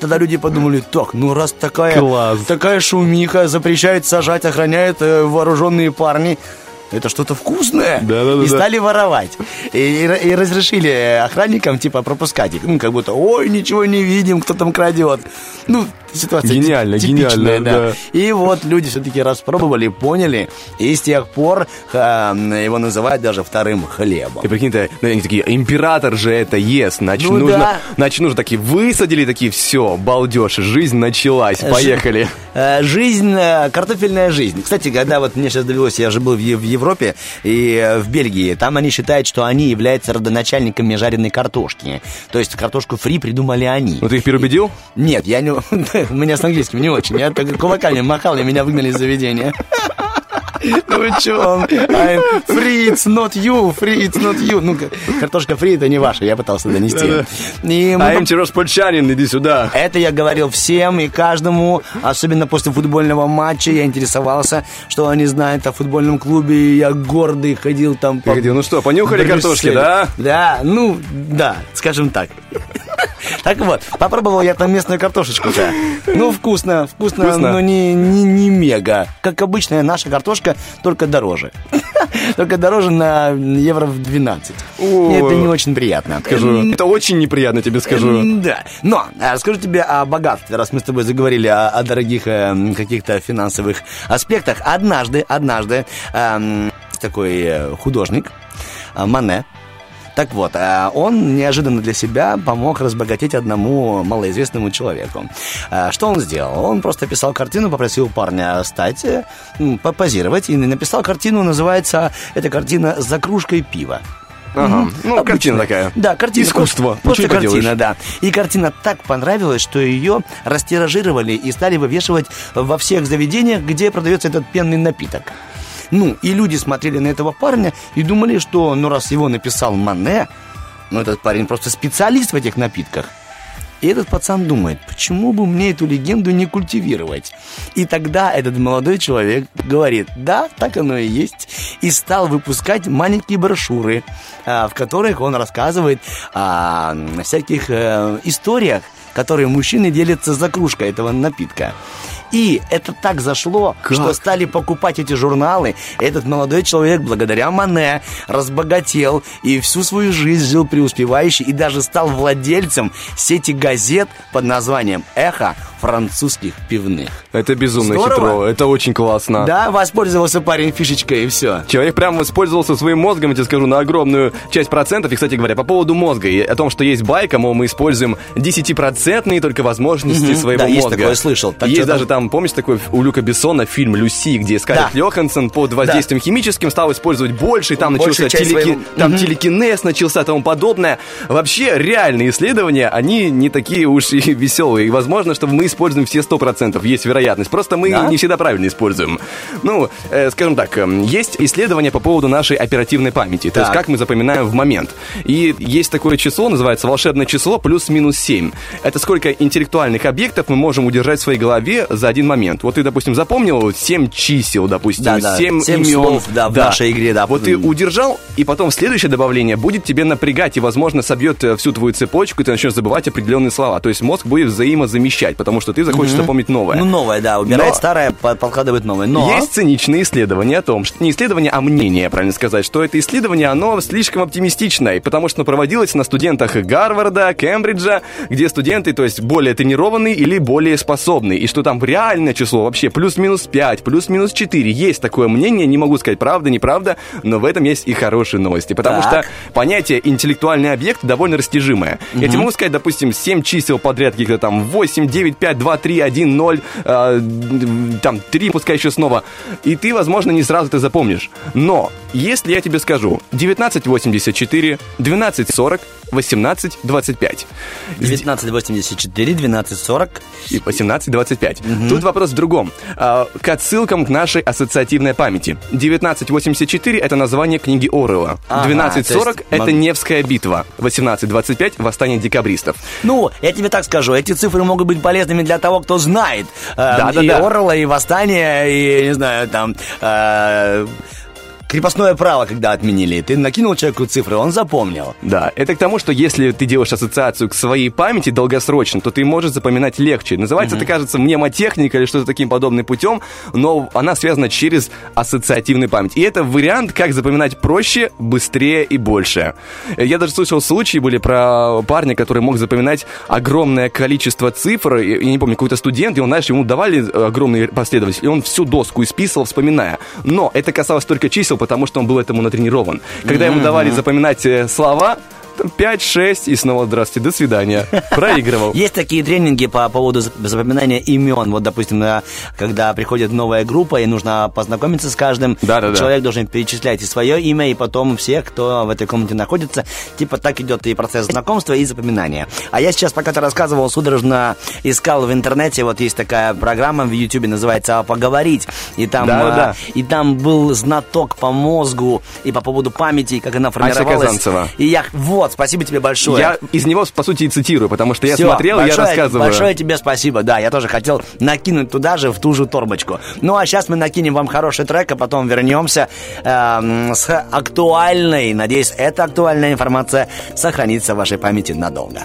Тогда люди подумали, так, ну раз такая, Класс. такая шумиха, запрещают сажать, охраняют э, вооруженные парни, это что-то вкусное. Да-да-да-да. И стали воровать. И, и- и разрешили охранникам, типа, пропускать их. Ну, как будто, ой, ничего не видим, кто там крадет. Ну, ситуация Гениально, типичная, гениально, да. И вот люди все-таки распробовали, поняли, и с тех пор а, его называют даже вторым хлебом. И прикинь, ты, ну, они такие, император же это ест, значит, Ну нужно, да. значит, нужно такие, высадили такие, все, балдеж, жизнь началась, поехали. Э, Жизнь, э, картофельная жизнь. Кстати, когда вот мне сейчас довелось, я же был в в Европе и э, в Бельгии, там они считают, что они являются родоначальниками жареной картошки. То есть картошку фри придумали они. Ну ты их переубедил? Нет, я не... У меня с английским не очень. Я так кулаками махал, и меня выгнали из заведения. Ну вы чё? I'm free, it's not you, free, it's not you. Ну, картошка фри, это не ваша, я пытался донести. И мы А им Распольчанин, иди сюда. это я говорил всем и каждому, особенно после футбольного матча. Я интересовался, что они знают о футбольном клубе. и Я гордый ходил там по... ходил, ну что, понюхали Брюсселю. картошки, да? Да, ну, да, скажем так. Так вот, попробовал я там местную картошечку-то. Ну, вкусно, вкусно, Вкусно? но не, не, не мега. Как обычная наша картошка, только дороже. Только дороже на евро в 12. И это не очень приятно. Скажу, это очень неприятно тебе скажу. Да. Но расскажу тебе о богатстве, раз мы с тобой заговорили о, о дорогих э, каких-то финансовых аспектах. Однажды, однажды эм, такой э, художник э, Мане. Так вот, э, он неожиданно для себя помог разбогатеть одному малоизвестному человеку. Э, Что он сделал? Он просто писал картину, попросил парня стать, попозировать, и написал картину, называется эта картина «За кружкой пива». Ага. Ну, картина такая. Да, картина. Искусство. Просто, просто Ничего не картина, да. И картина так понравилась, что ее растиражировали и стали вывешивать во всех заведениях, где продается этот пенный напиток. Ну, и люди смотрели на этого парня и думали, что, ну, раз его написал Мане, ну, этот парень просто специалист в этих напитках. И этот пацан думает, почему бы мне эту легенду не культивировать? И тогда этот молодой человек говорит, да, так оно и есть. И стал выпускать маленькие брошюры, а, в которых он рассказывает о всяких э, историях, которые мужчины делятся за кружкой этого напитка. И это так зашло, что стали покупать эти журналы. Этот молодой человек, благодаря Мане, разбогател и всю свою жизнь жил преуспевающий и даже стал владельцем сети газет под названием «Эхо французских пивных». Это безумно Здорово. хитро, это очень классно. Да, воспользовался парень фишечкой и все. Человек прям воспользовался своим мозгом, я тебе скажу, на огромную часть процентов. И, кстати говоря, по поводу мозга и о том, что есть байка, мол, мы используем 10% только возможности Мгм, своего да, есть мозга. такое, слышал. Так есть даже там, помнишь, такой у Люка Бессона фильм «Люси», где Скарлетт Да. Йоханссон под воздействием химическим стал использовать больше, и там Большую начался телеки- своего- там Мгм. телекинез начался и тому подобное. Вообще, реальные исследования, они не такие уж и веселые. И возможно, что мы используем все 100%, есть вероятность. Просто мы Да? не всегда правильно используем. Ну, э, скажем так, эм, есть исследования по поводу нашей оперативной памяти, то есть Так. как мы запоминаем в момент. И есть такое число, называется волшебное число плюс-минус 7. Это сколько интеллектуальных объектов мы можем удержать в своей голове за один момент. Вот ты, допустим, запомнил 7 чисел, допустим, Да-да, 7 семь имен. слов, да, в нашей игре, да. Вот ты удержал, и потом следующее добавление будет тебе напрягать и, возможно, собьет э, всю твою цепочку, и ты начнешь забывать определенные слова. То есть мозг будет взаимозамещать, потому что ты захочешь Мгм. запомнить новое. Ну, новое, да, убирает Но- старое, по- подкладывает новое. Но... Есть циничные исследования о том, что не исследование, а мнение, правильно сказать, что это исследование, оно слишком оптимистичное, потому что проводилось на студентах Гарварда, Кембриджа, где студенты, то есть более тренированные или более способные, и что там реальное число вообще плюс-минус 5, плюс-минус 4. Есть такое мнение, не могу сказать правда, неправда, но в этом есть и хорошие новости, потому Так. что понятие интеллектуальный объект довольно растяжимое. Я тебе могу сказать, допустим, 7 чисел подряд, каких-то там 8, 9, 5, 2, 3, 1, 0, э, там 3, пускай еще снова, и ты, возможно, не сразу это запомнишь. Но, если я тебе скажу 1984, 1240, 1825. 1984, 1240. И 1825. Тут вопрос в другом. А, К отсылкам к нашей ассоциативной памяти. 1984 это название книги Орелла. Ага, 1240 то есть это Невская битва. 1825 восстание декабристов. Ну, я тебе так скажу, эти цифры могут быть полезными для того, кто знает э, Да, да, и да. Орла, и Восстание, и, не знаю, там... э, крепостное право, когда отменили. Ты накинул человеку цифры, он запомнил. Да, это к тому, что если ты делаешь ассоциацию к своей памяти долгосрочно, то ты можешь запоминать легче. Называется это, кажется, мнемотехника или что-то таким подобным путем, но она связана через ассоциативную память. И это вариант, как запоминать проще, быстрее и больше. Я даже слышал случаи были про парня, который мог запоминать огромное количество цифр. Я не помню, какой-то студент, и он, знаешь, ему давали огромные последовательности, и он всю доску исписывал, вспоминая. Но это касалось только чисел, потому что он был этому натренирован. Когда ему давали запоминать э, слова, 5-6 и снова здравствуйте, до свидания. Проигрывал. Есть такие тренинги по поводу зап- запоминания имен. Вот, допустим, когда приходит новая группа и нужно познакомиться с каждым, Да-да-да. человек должен перечислять и свое имя, и потом всех, кто в этой комнате находится. Типа так идет и процесс знакомства, и запоминания. А я сейчас, пока ты рассказывал, судорожно искал в интернете, вот есть такая программа в Ютубе, называется «Поговорить». И там, Да-да-да. а, и там был знаток по мозгу и по поводу памяти, как она формировалась. Казанцева. И я, вот, спасибо тебе большое. Я из него, по сути, и цитирую, потому что я Всё, смотрел, и я большое- рассказываю. Большое тебе спасибо. Да, я тоже хотел накинуть туда же, в ту же торбочку. Ну, а сейчас мы накинем вам хороший трек, а потом вернемся эм, с актуальной, надеюсь, эта актуальная информация сохранится в вашей памяти надолго.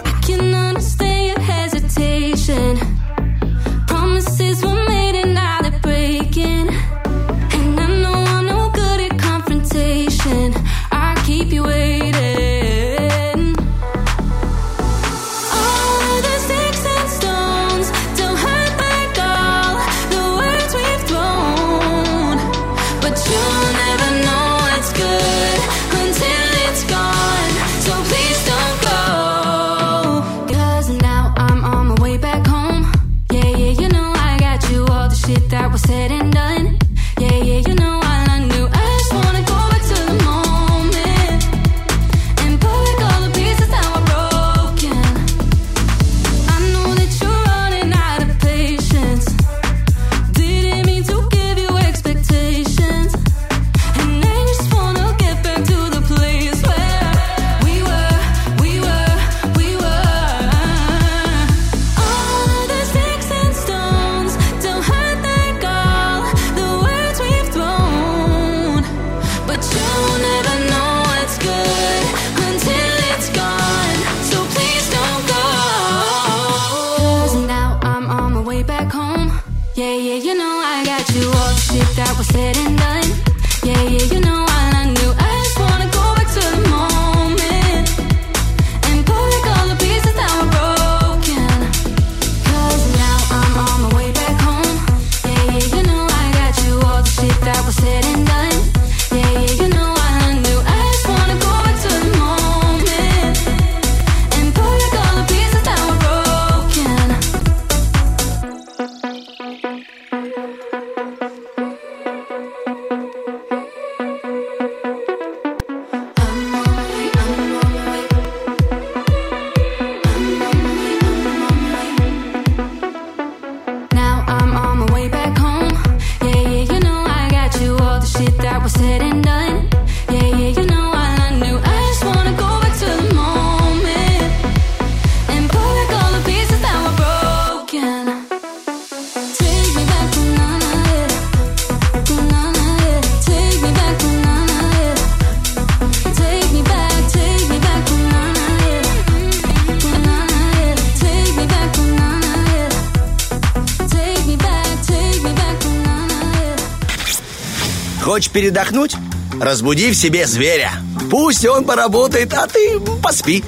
Передохнуть? Разбуди в себе зверя. Пусть он поработает, а ты поспи.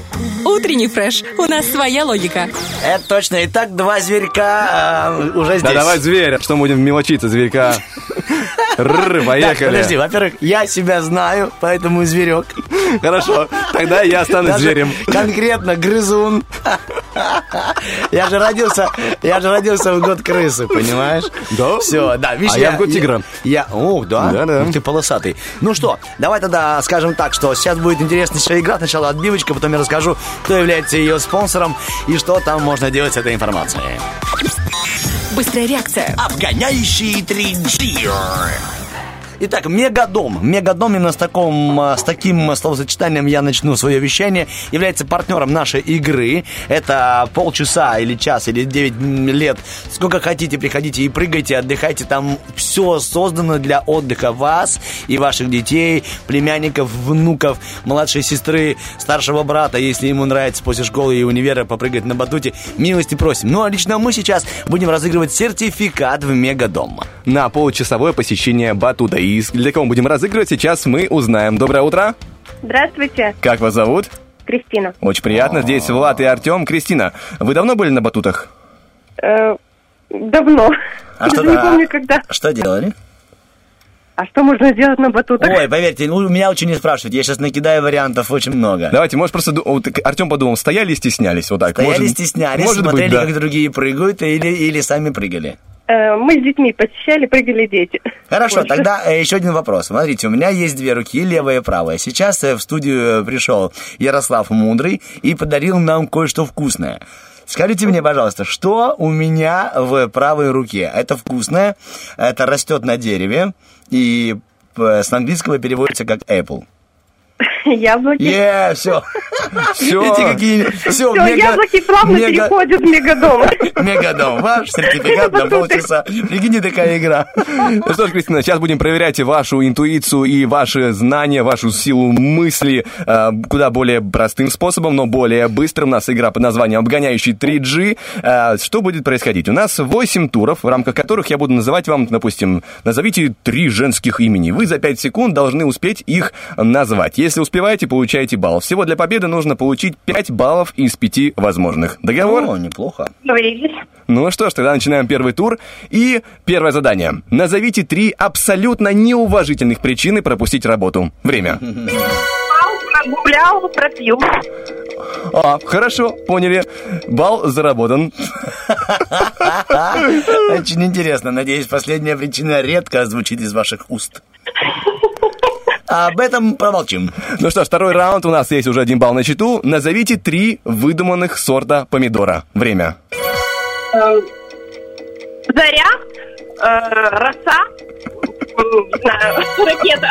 Утренний фреш. У нас своя логика. Это точно. Итак, два зверька а, уже здесь. Да давай зверя, что будем мелочиться, зверька. Рр, Так, поехали. подожди, во-первых, я себя знаю, поэтому зверек. Хорошо, тогда я останусь Даже зверем. Конкретно грызун. Я же родился, я же родился в год крысы, понимаешь? Да? Все, да, видишь, А я в год тигра. Я, ух, да? Да-да. Ух ты полосатый. Ну что, давай тогда скажем так, что сейчас будет интереснейшая игра. Сначала отбивочка, потом я расскажу, кто является ее спонсором и что там можно делать с этой информацией. Быстрая реакция. Обгоняющий 3G. Итак, мегадом. Мегадом именно с, таком, а, с таким словосочетанием я начну свое вещание. Является партнером нашей игры. Это полчаса или час или 9 лет. Сколько хотите, приходите и прыгайте, отдыхайте. Там все создано для отдыха вас и ваших детей, племянников, внуков, младшей сестры, старшего брата, если ему нравится после школы и универа попрыгать на батуте. Милости просим. Ну а лично мы сейчас будем разыгрывать сертификат в Мегадом. На полчасовое посещение батута. И для кого будем разыгрывать, сейчас мы узнаем. Доброе утро. Здравствуйте, Как вас зовут? Кристина. Очень приятно. Здесь Влад и Артем. Кристина, вы давно были на батутах? Э, давно. А что не помню, когда. Что делали? А что можно делать на батутах? Ой, поверьте, ну, меня очень не спрашивают. Я сейчас накидаю вариантов очень много. Давайте, может, просто... вот Артем подумал, стояли и стеснялись? Вот так. Стояли, Может- стеснялись, может быть, смотрели, да. как другие прыгают, или, или сами прыгали. Э, мы с детьми посещали, прыгали дети. Хорошо, Больше. тогда э, еще один вопрос. Смотрите, у меня есть две руки, левая и правая. Сейчас э, в студию пришел Ярослав Мудрый и подарил нам кое-что вкусное. Скажите мне, пожалуйста, что у меня в правой руке? Это вкусное, это растет на дереве, и с английского переводится как apple. Яблоки. Е, все. Всё. Эти какие... Все, Все, яблоки плавно переходят в мегадом. Мегадом. Ваш сертификат на полчаса. Прикиньте, такая игра. Ну что ж, Кристина, сейчас будем проверять вашу интуицию и ваши знания, вашу силу мысли э, куда более простым способом, но более быстрым. У нас игра под названием «Обгоняющий 3G». Э, что будет происходить? У нас 8 туров, в рамках которых я буду называть вам, допустим, назовите три женских имени. Вы за 5 секунд должны успеть их назвать. Если успеваете, получаете балл. Всего для победы нужно получить 5 баллов из 5 возможных. Договор? О, неплохо. Договорились. Ну что ж, тогда начинаем первый тур. И первое задание. Назовите три абсолютно неуважительных причины пропустить работу. Время. Прогулял, пропил. А, хорошо, поняли. Балл заработан. Очень интересно. Надеюсь, последняя причина редко звучит из ваших уст. А об этом промолчим. Ну что ж, второй раунд. У нас есть уже один балл на счету. Назовите три выдуманных сорта помидора. Время. Э, Заря, э, роса, не знаю, ракета.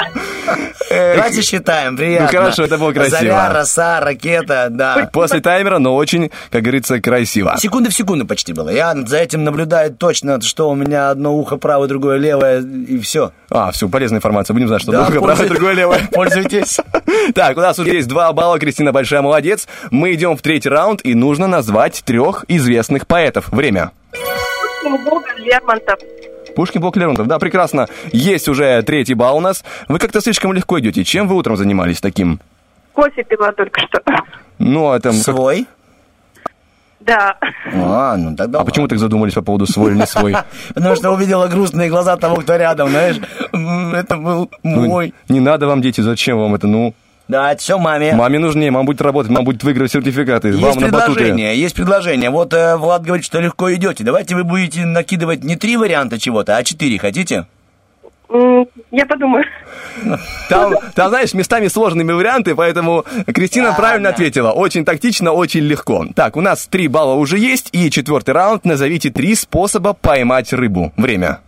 Давайте считаем. Приятно. Ну, хорошо, это было красиво. Заря, роса, ракета, да. После таймера, но очень, как говорится, красиво. Секунды в секунду почти было. Я за этим наблюдаю точно, что у меня одно ухо правое, другое левое, и все. А, все, полезная информация. Будем знать, что Да, другое правое, пользуй- другое левое. Пользуйтесь. Так, у нас уже есть два балла. Кристина большая молодец. Мы идем в третий раунд, и нужно назвать трех известных поэтов. Время. Лермонтов. Пушкин, Блок, Лермонтов. Да, прекрасно. Есть уже третий балл у нас. Вы как-то слишком легко идете. Чем вы утром занимались таким? Кофе пила только что. Ну, а там... Свой? Да. А, ну тогда... А почему так задумались по поводу свой или не свой? Потому что увидела грустные глаза того, кто рядом, знаешь. Это был Ну, мой. Не надо вам, дети, зачем вам это? Ну, Да, это все маме. маме нужнее, мама будет работать, мама будет выигрывать сертификаты. Есть вам на предложение, есть предложение. Вот э, Влад говорит, что легко идете. Давайте вы будете накидывать не три варианта чего-то, а четыре. Хотите? Я подумаю. Там, там, знаешь, местами сложными варианты, поэтому Кристина Да, правильно да. ответила. Очень тактично, очень легко. Так, у нас три балла уже есть, и четвертый раунд. Назовите три способа поймать рыбу. Время.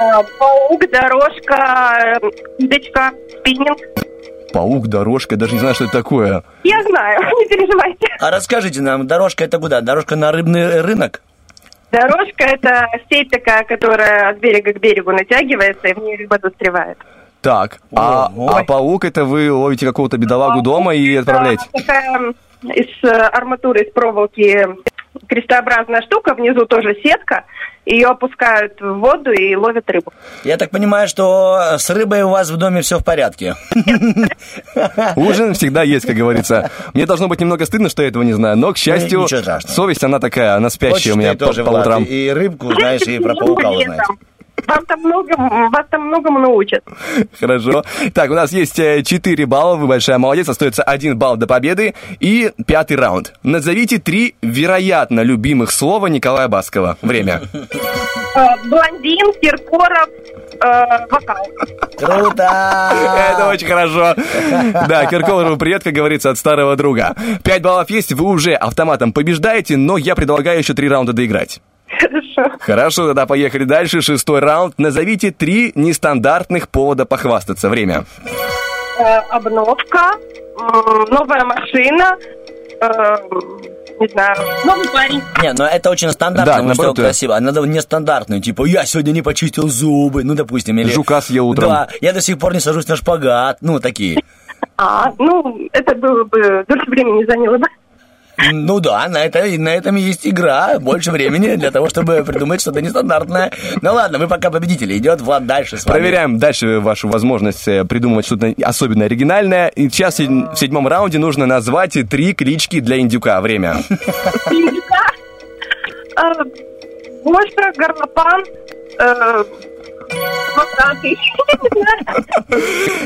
А, Паук, дорожка, удочка, спиннинг. Паук, дорожка, даже не знаю, что это такое. Я знаю, не переживайте. А расскажите нам, дорожка это куда? Дорожка на рыбный рынок? Дорожка – это сеть такая, которая от берега к берегу натягивается, и в ней рыба застревает. Так, а, Ой. а паук это вы ловите какого-то бедолагу дома и Это отправляете? такая из э, арматуры, из проволоки крестообразная штука, внизу тоже сетка. Ее опускают в воду и ловят рыбу. Я так понимаю, что с рыбой у вас в доме все в порядке. Ужин всегда есть, как говорится. Мне должно быть немного стыдно, что я этого не знаю, но, к счастью, ничего страшного. совесть, она такая, она спящая у меня по, тоже, по Влад, утрам. и рыбку знаешь, и про паука узнать. Вам там много, вас там многому научат. Хорошо. Так, у нас есть э, 4 балла, вы большая молодец, остается 1 балл до победы. И пятый раунд. Назовите три вероятно любимых слова Николая Баскова. Время. Э, Блондин, Киркоров, э, вокал. Круто! Это очень хорошо. Да, Киркорову привет, как говорится, от старого друга. 5 баллов есть, вы уже автоматом побеждаете, но я предлагаю еще три раунда доиграть. Хорошо. Хорошо, тогда поехали дальше. Шестой раунд. Назовите три нестандартных повода похвастаться. Время. Э, обновка, м, новая машина, э, не знаю, новый парень. Не, ну это очень стандартно, Да, наоборот, что да. красиво. А надо нестандартную, типа, я сегодня не почистил зубы, ну, допустим, или... Жука съел утром. Да, я до сих пор не сажусь на шпагат, ну, такие. А, ну, это было бы, дольше времени заняло бы. Ну да, на, это, на этом есть игра, больше времени для того, чтобы придумать что-то нестандартное. Ну ладно, мы пока победители, идет Влад дальше с вами. Проверяем дальше вашу возможность э, придумывать что-то особенно оригинальное. И сейчас в седьмом раунде нужно назвать три клички для индюка. Время. Индюка, э, Гоша, горлопан,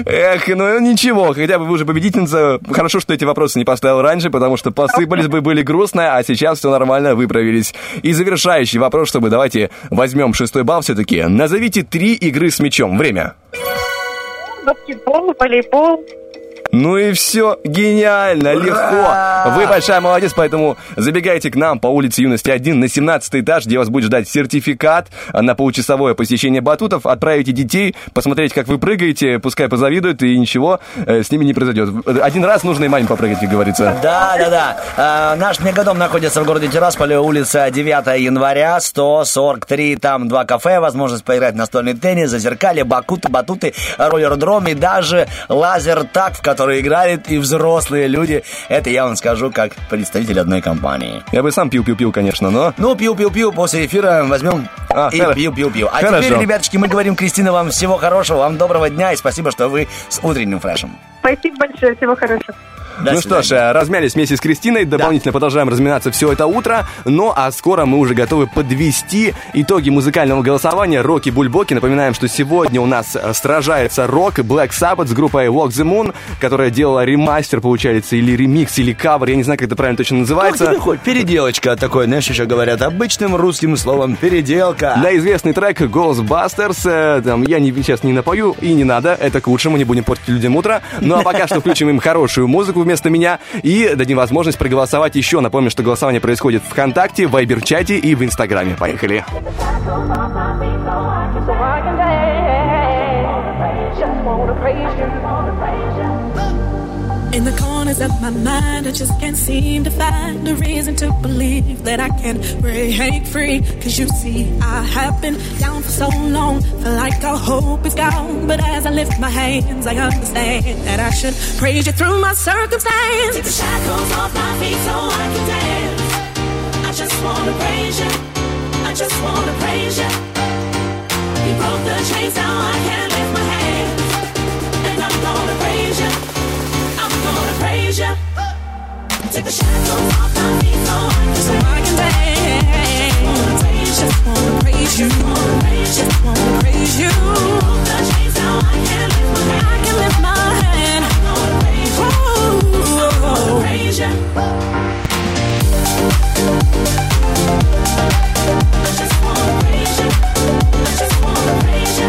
Эх, ну ничего, хотя бы вы уже победительница. Хорошо, что эти вопросы не поставил раньше, потому что посыпались бы, были грустно, а сейчас все нормально, выправились. И завершающий вопрос, чтобы давайте возьмем шестой балл все-таки. Назовите три игры с мячом. Время. Баскетбол, волейбол. Ну и все, гениально, легко. Вы большая молодец, поэтому забегайте к нам по улице Юности 1 на 17 этаж, где вас будет ждать сертификат на получасовое посещение батутов. Отправите детей, посмотреть, как вы прыгаете, пускай позавидуют, и ничего э, с ними не произойдет. Один раз нужно и маме попрыгать, как говорится. Да, да, да. А, наш мегадом находится в городе Тирасполе, улица 9 января, 143, там два кафе, возможность поиграть в настольный теннис, зазеркалье, бакуты, батуты, роллердром и даже лазер-так, в который играют и взрослые люди. Это я вам скажу как представитель одной компании. Я бы сам пил-пил-пил, конечно, но... Ну, пил-пил-пил, после эфира возьмем А, и пил-пил-пил. А Хорошо. теперь, ребяточки, мы говорим, Кристина, вам всего хорошего, вам доброго дня и спасибо, что вы с утренним фрешем. Спасибо большое, всего хорошего. До ну что ж, э, размялись вместе с Кристиной, дополнительно продолжаем разминаться все это утро, ну а скоро мы уже готовы подвести итоги музыкального голосования Роки Бульбоки. Напоминаем, что сегодня у нас э, сражается Рок Black Sabbath с группой Walk the Moon, которая делала ремастер, получается, или ремикс, или кавер, я не знаю, как это правильно точно Как называется. тебе хоть переделочка такой, знаешь, еще говорят обычным русским словом переделка. На известный трек Ghostbusters, э, там, я не, сейчас не напою, и не надо, это к лучшему, не будем портить людям утро. Ну а пока что включим им хорошую музыку вместо меня и дадим возможность проголосовать еще. Напомню, что голосование происходит в ВКонтакте, в Вайбер-чате и в Инстаграме. Поехали. Corners of my mind, I just can't seem to find a reason to believe that I can break free. Cause you see, I have been down for so long, feel like all hope is gone. But as I lift my hands, I understand that I should praise you through my circumstance. Take the shackles off my feet so I can dance. I just wanna praise you. I just wanna praise you. You broke the chains, now I can lift my hands. Take the I. Just wanna. Praise you. I just wanna praise you. I just wanna praise you.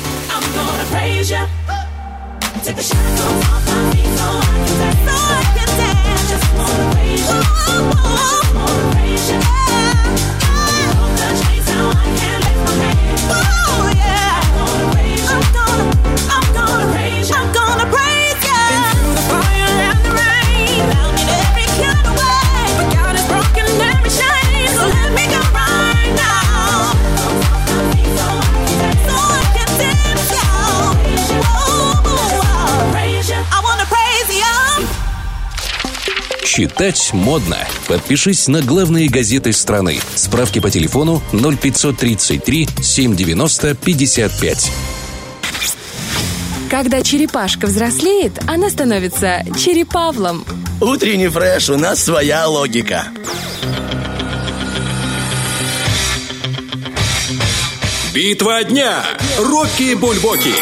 Gonna praise you. Take off my I can dance. I can dance. Just wanna praise you. I just wanna praise you. The chains, I can. Читать модно. Подпишись на главные газеты страны. Справки по телефону 0533 790 55. Когда черепашка взрослеет, она становится черепавлом. Утренний фреш, у нас своя логика. Битва дня. Рокки Бульбоки.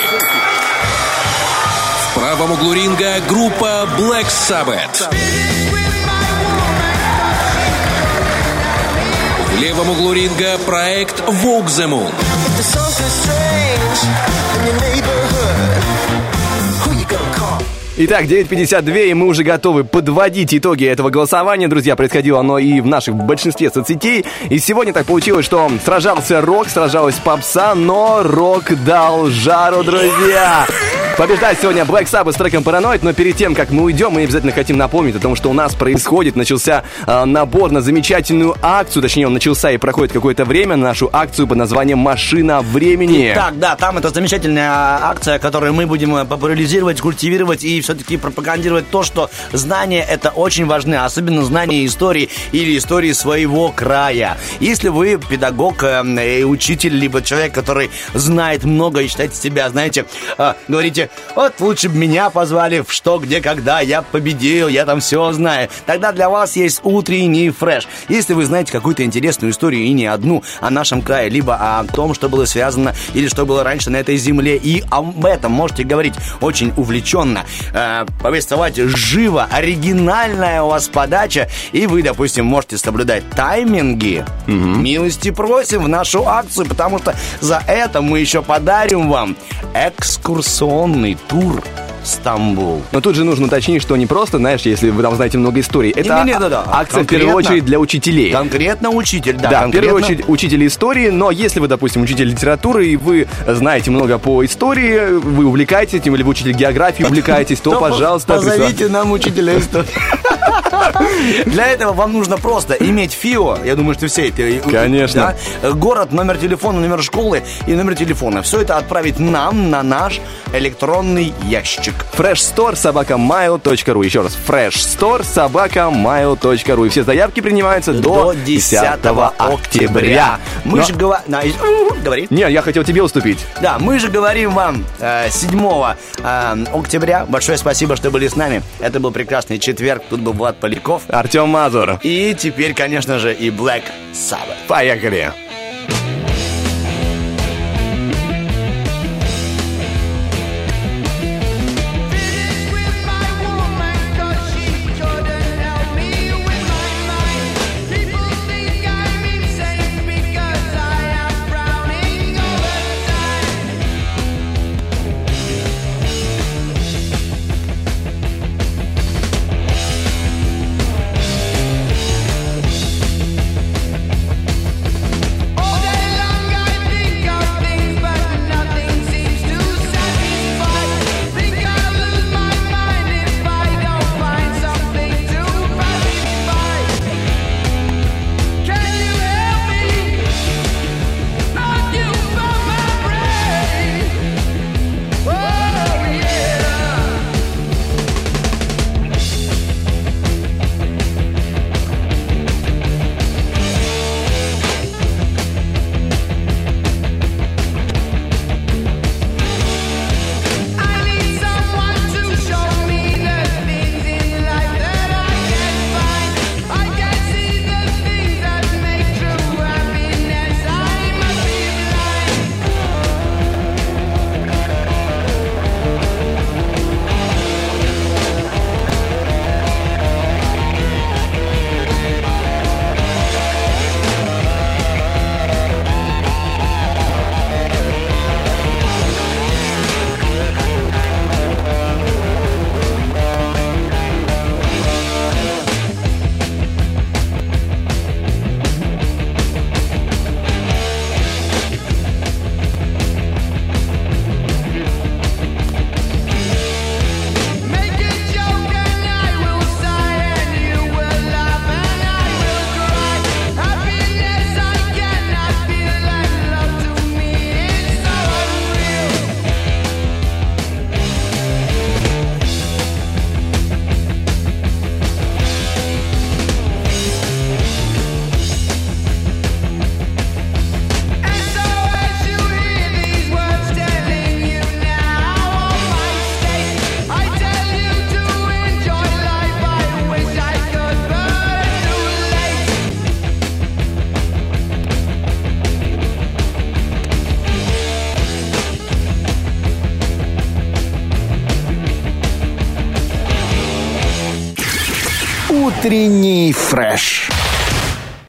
В правом углу ринга группа Black Sabbath. Левом углу ринга проект Vogue the Moon. Итак, 9.52, и мы уже готовы подводить итоги этого голосования. Друзья, происходило оно и в наших большинстве соцсетей. И сегодня так получилось, что сражался рок, сражалась попса, но рок дал жару, друзья. Побеждает сегодня Black Sabbath с треком Paranoid, но перед тем, как мы уйдем, мы обязательно хотим напомнить о том, что у нас происходит, начался э, набор на замечательную акцию, точнее, он начался и проходит какое-то время, на нашу акцию под названием «Машина времени». Так, да, там это замечательная акция, которую мы будем э, популяризировать, культивировать и все-таки пропагандировать то, что знания это очень важны, особенно знания истории или истории своего края. Если вы педагог э, учитель, либо человек, который знает много и считаете себя, знаете, э, говорите, вот лучше бы меня позвали в что, где, когда, я победил, я там все знаю. Тогда для вас есть утренний фреш. Если вы знаете какую-то интересную историю и не одну о нашем крае, либо о том, что было связано или что было раньше на этой земле, и об этом можете говорить очень увлеченно, э, повествовать живо, оригинальная у вас подача, и вы, допустим, можете соблюдать тайминги, милости просим в нашу акцию, потому что за это мы еще подарим вам экскурсионный тур Стамбул. Но тут же нужно уточнить, что не просто, знаешь, если вы там знаете много историй. Это Не-не-не, да-да. акция в первую Конкретно. очередь для учителей. Конкретно учитель, да. Да, в первую конкретно. очередь учитель истории, но если вы, допустим, учитель литературы, и вы знаете много по истории, вы увлекаетесь этим, или вы учитель географии увлекаетесь, То пожалуйста, Позовите нам учителя истории. Для этого вам нужно просто иметь ФИО. Я думаю, что все это... Конечно. да, Город, номер телефона, номер школы и номер телефона. Все это отправить нам на наш электронный ящик. Freshstore собака mail.ru. Еще раз, Freshstore собака mail.ru. И все заявки принимаются до, До 10 октября. Мы Но- же говорим... Говори. Не, я хотел тебе уступить. Да, мы же говорим вам э, 7 э, октября. Большое спасибо, что были с нами. Это был прекрасный четверг. Тут был Влад Поляков. Артем Мазур. И теперь, конечно же, и Black Sabbath. Поехали. Утренний фреш.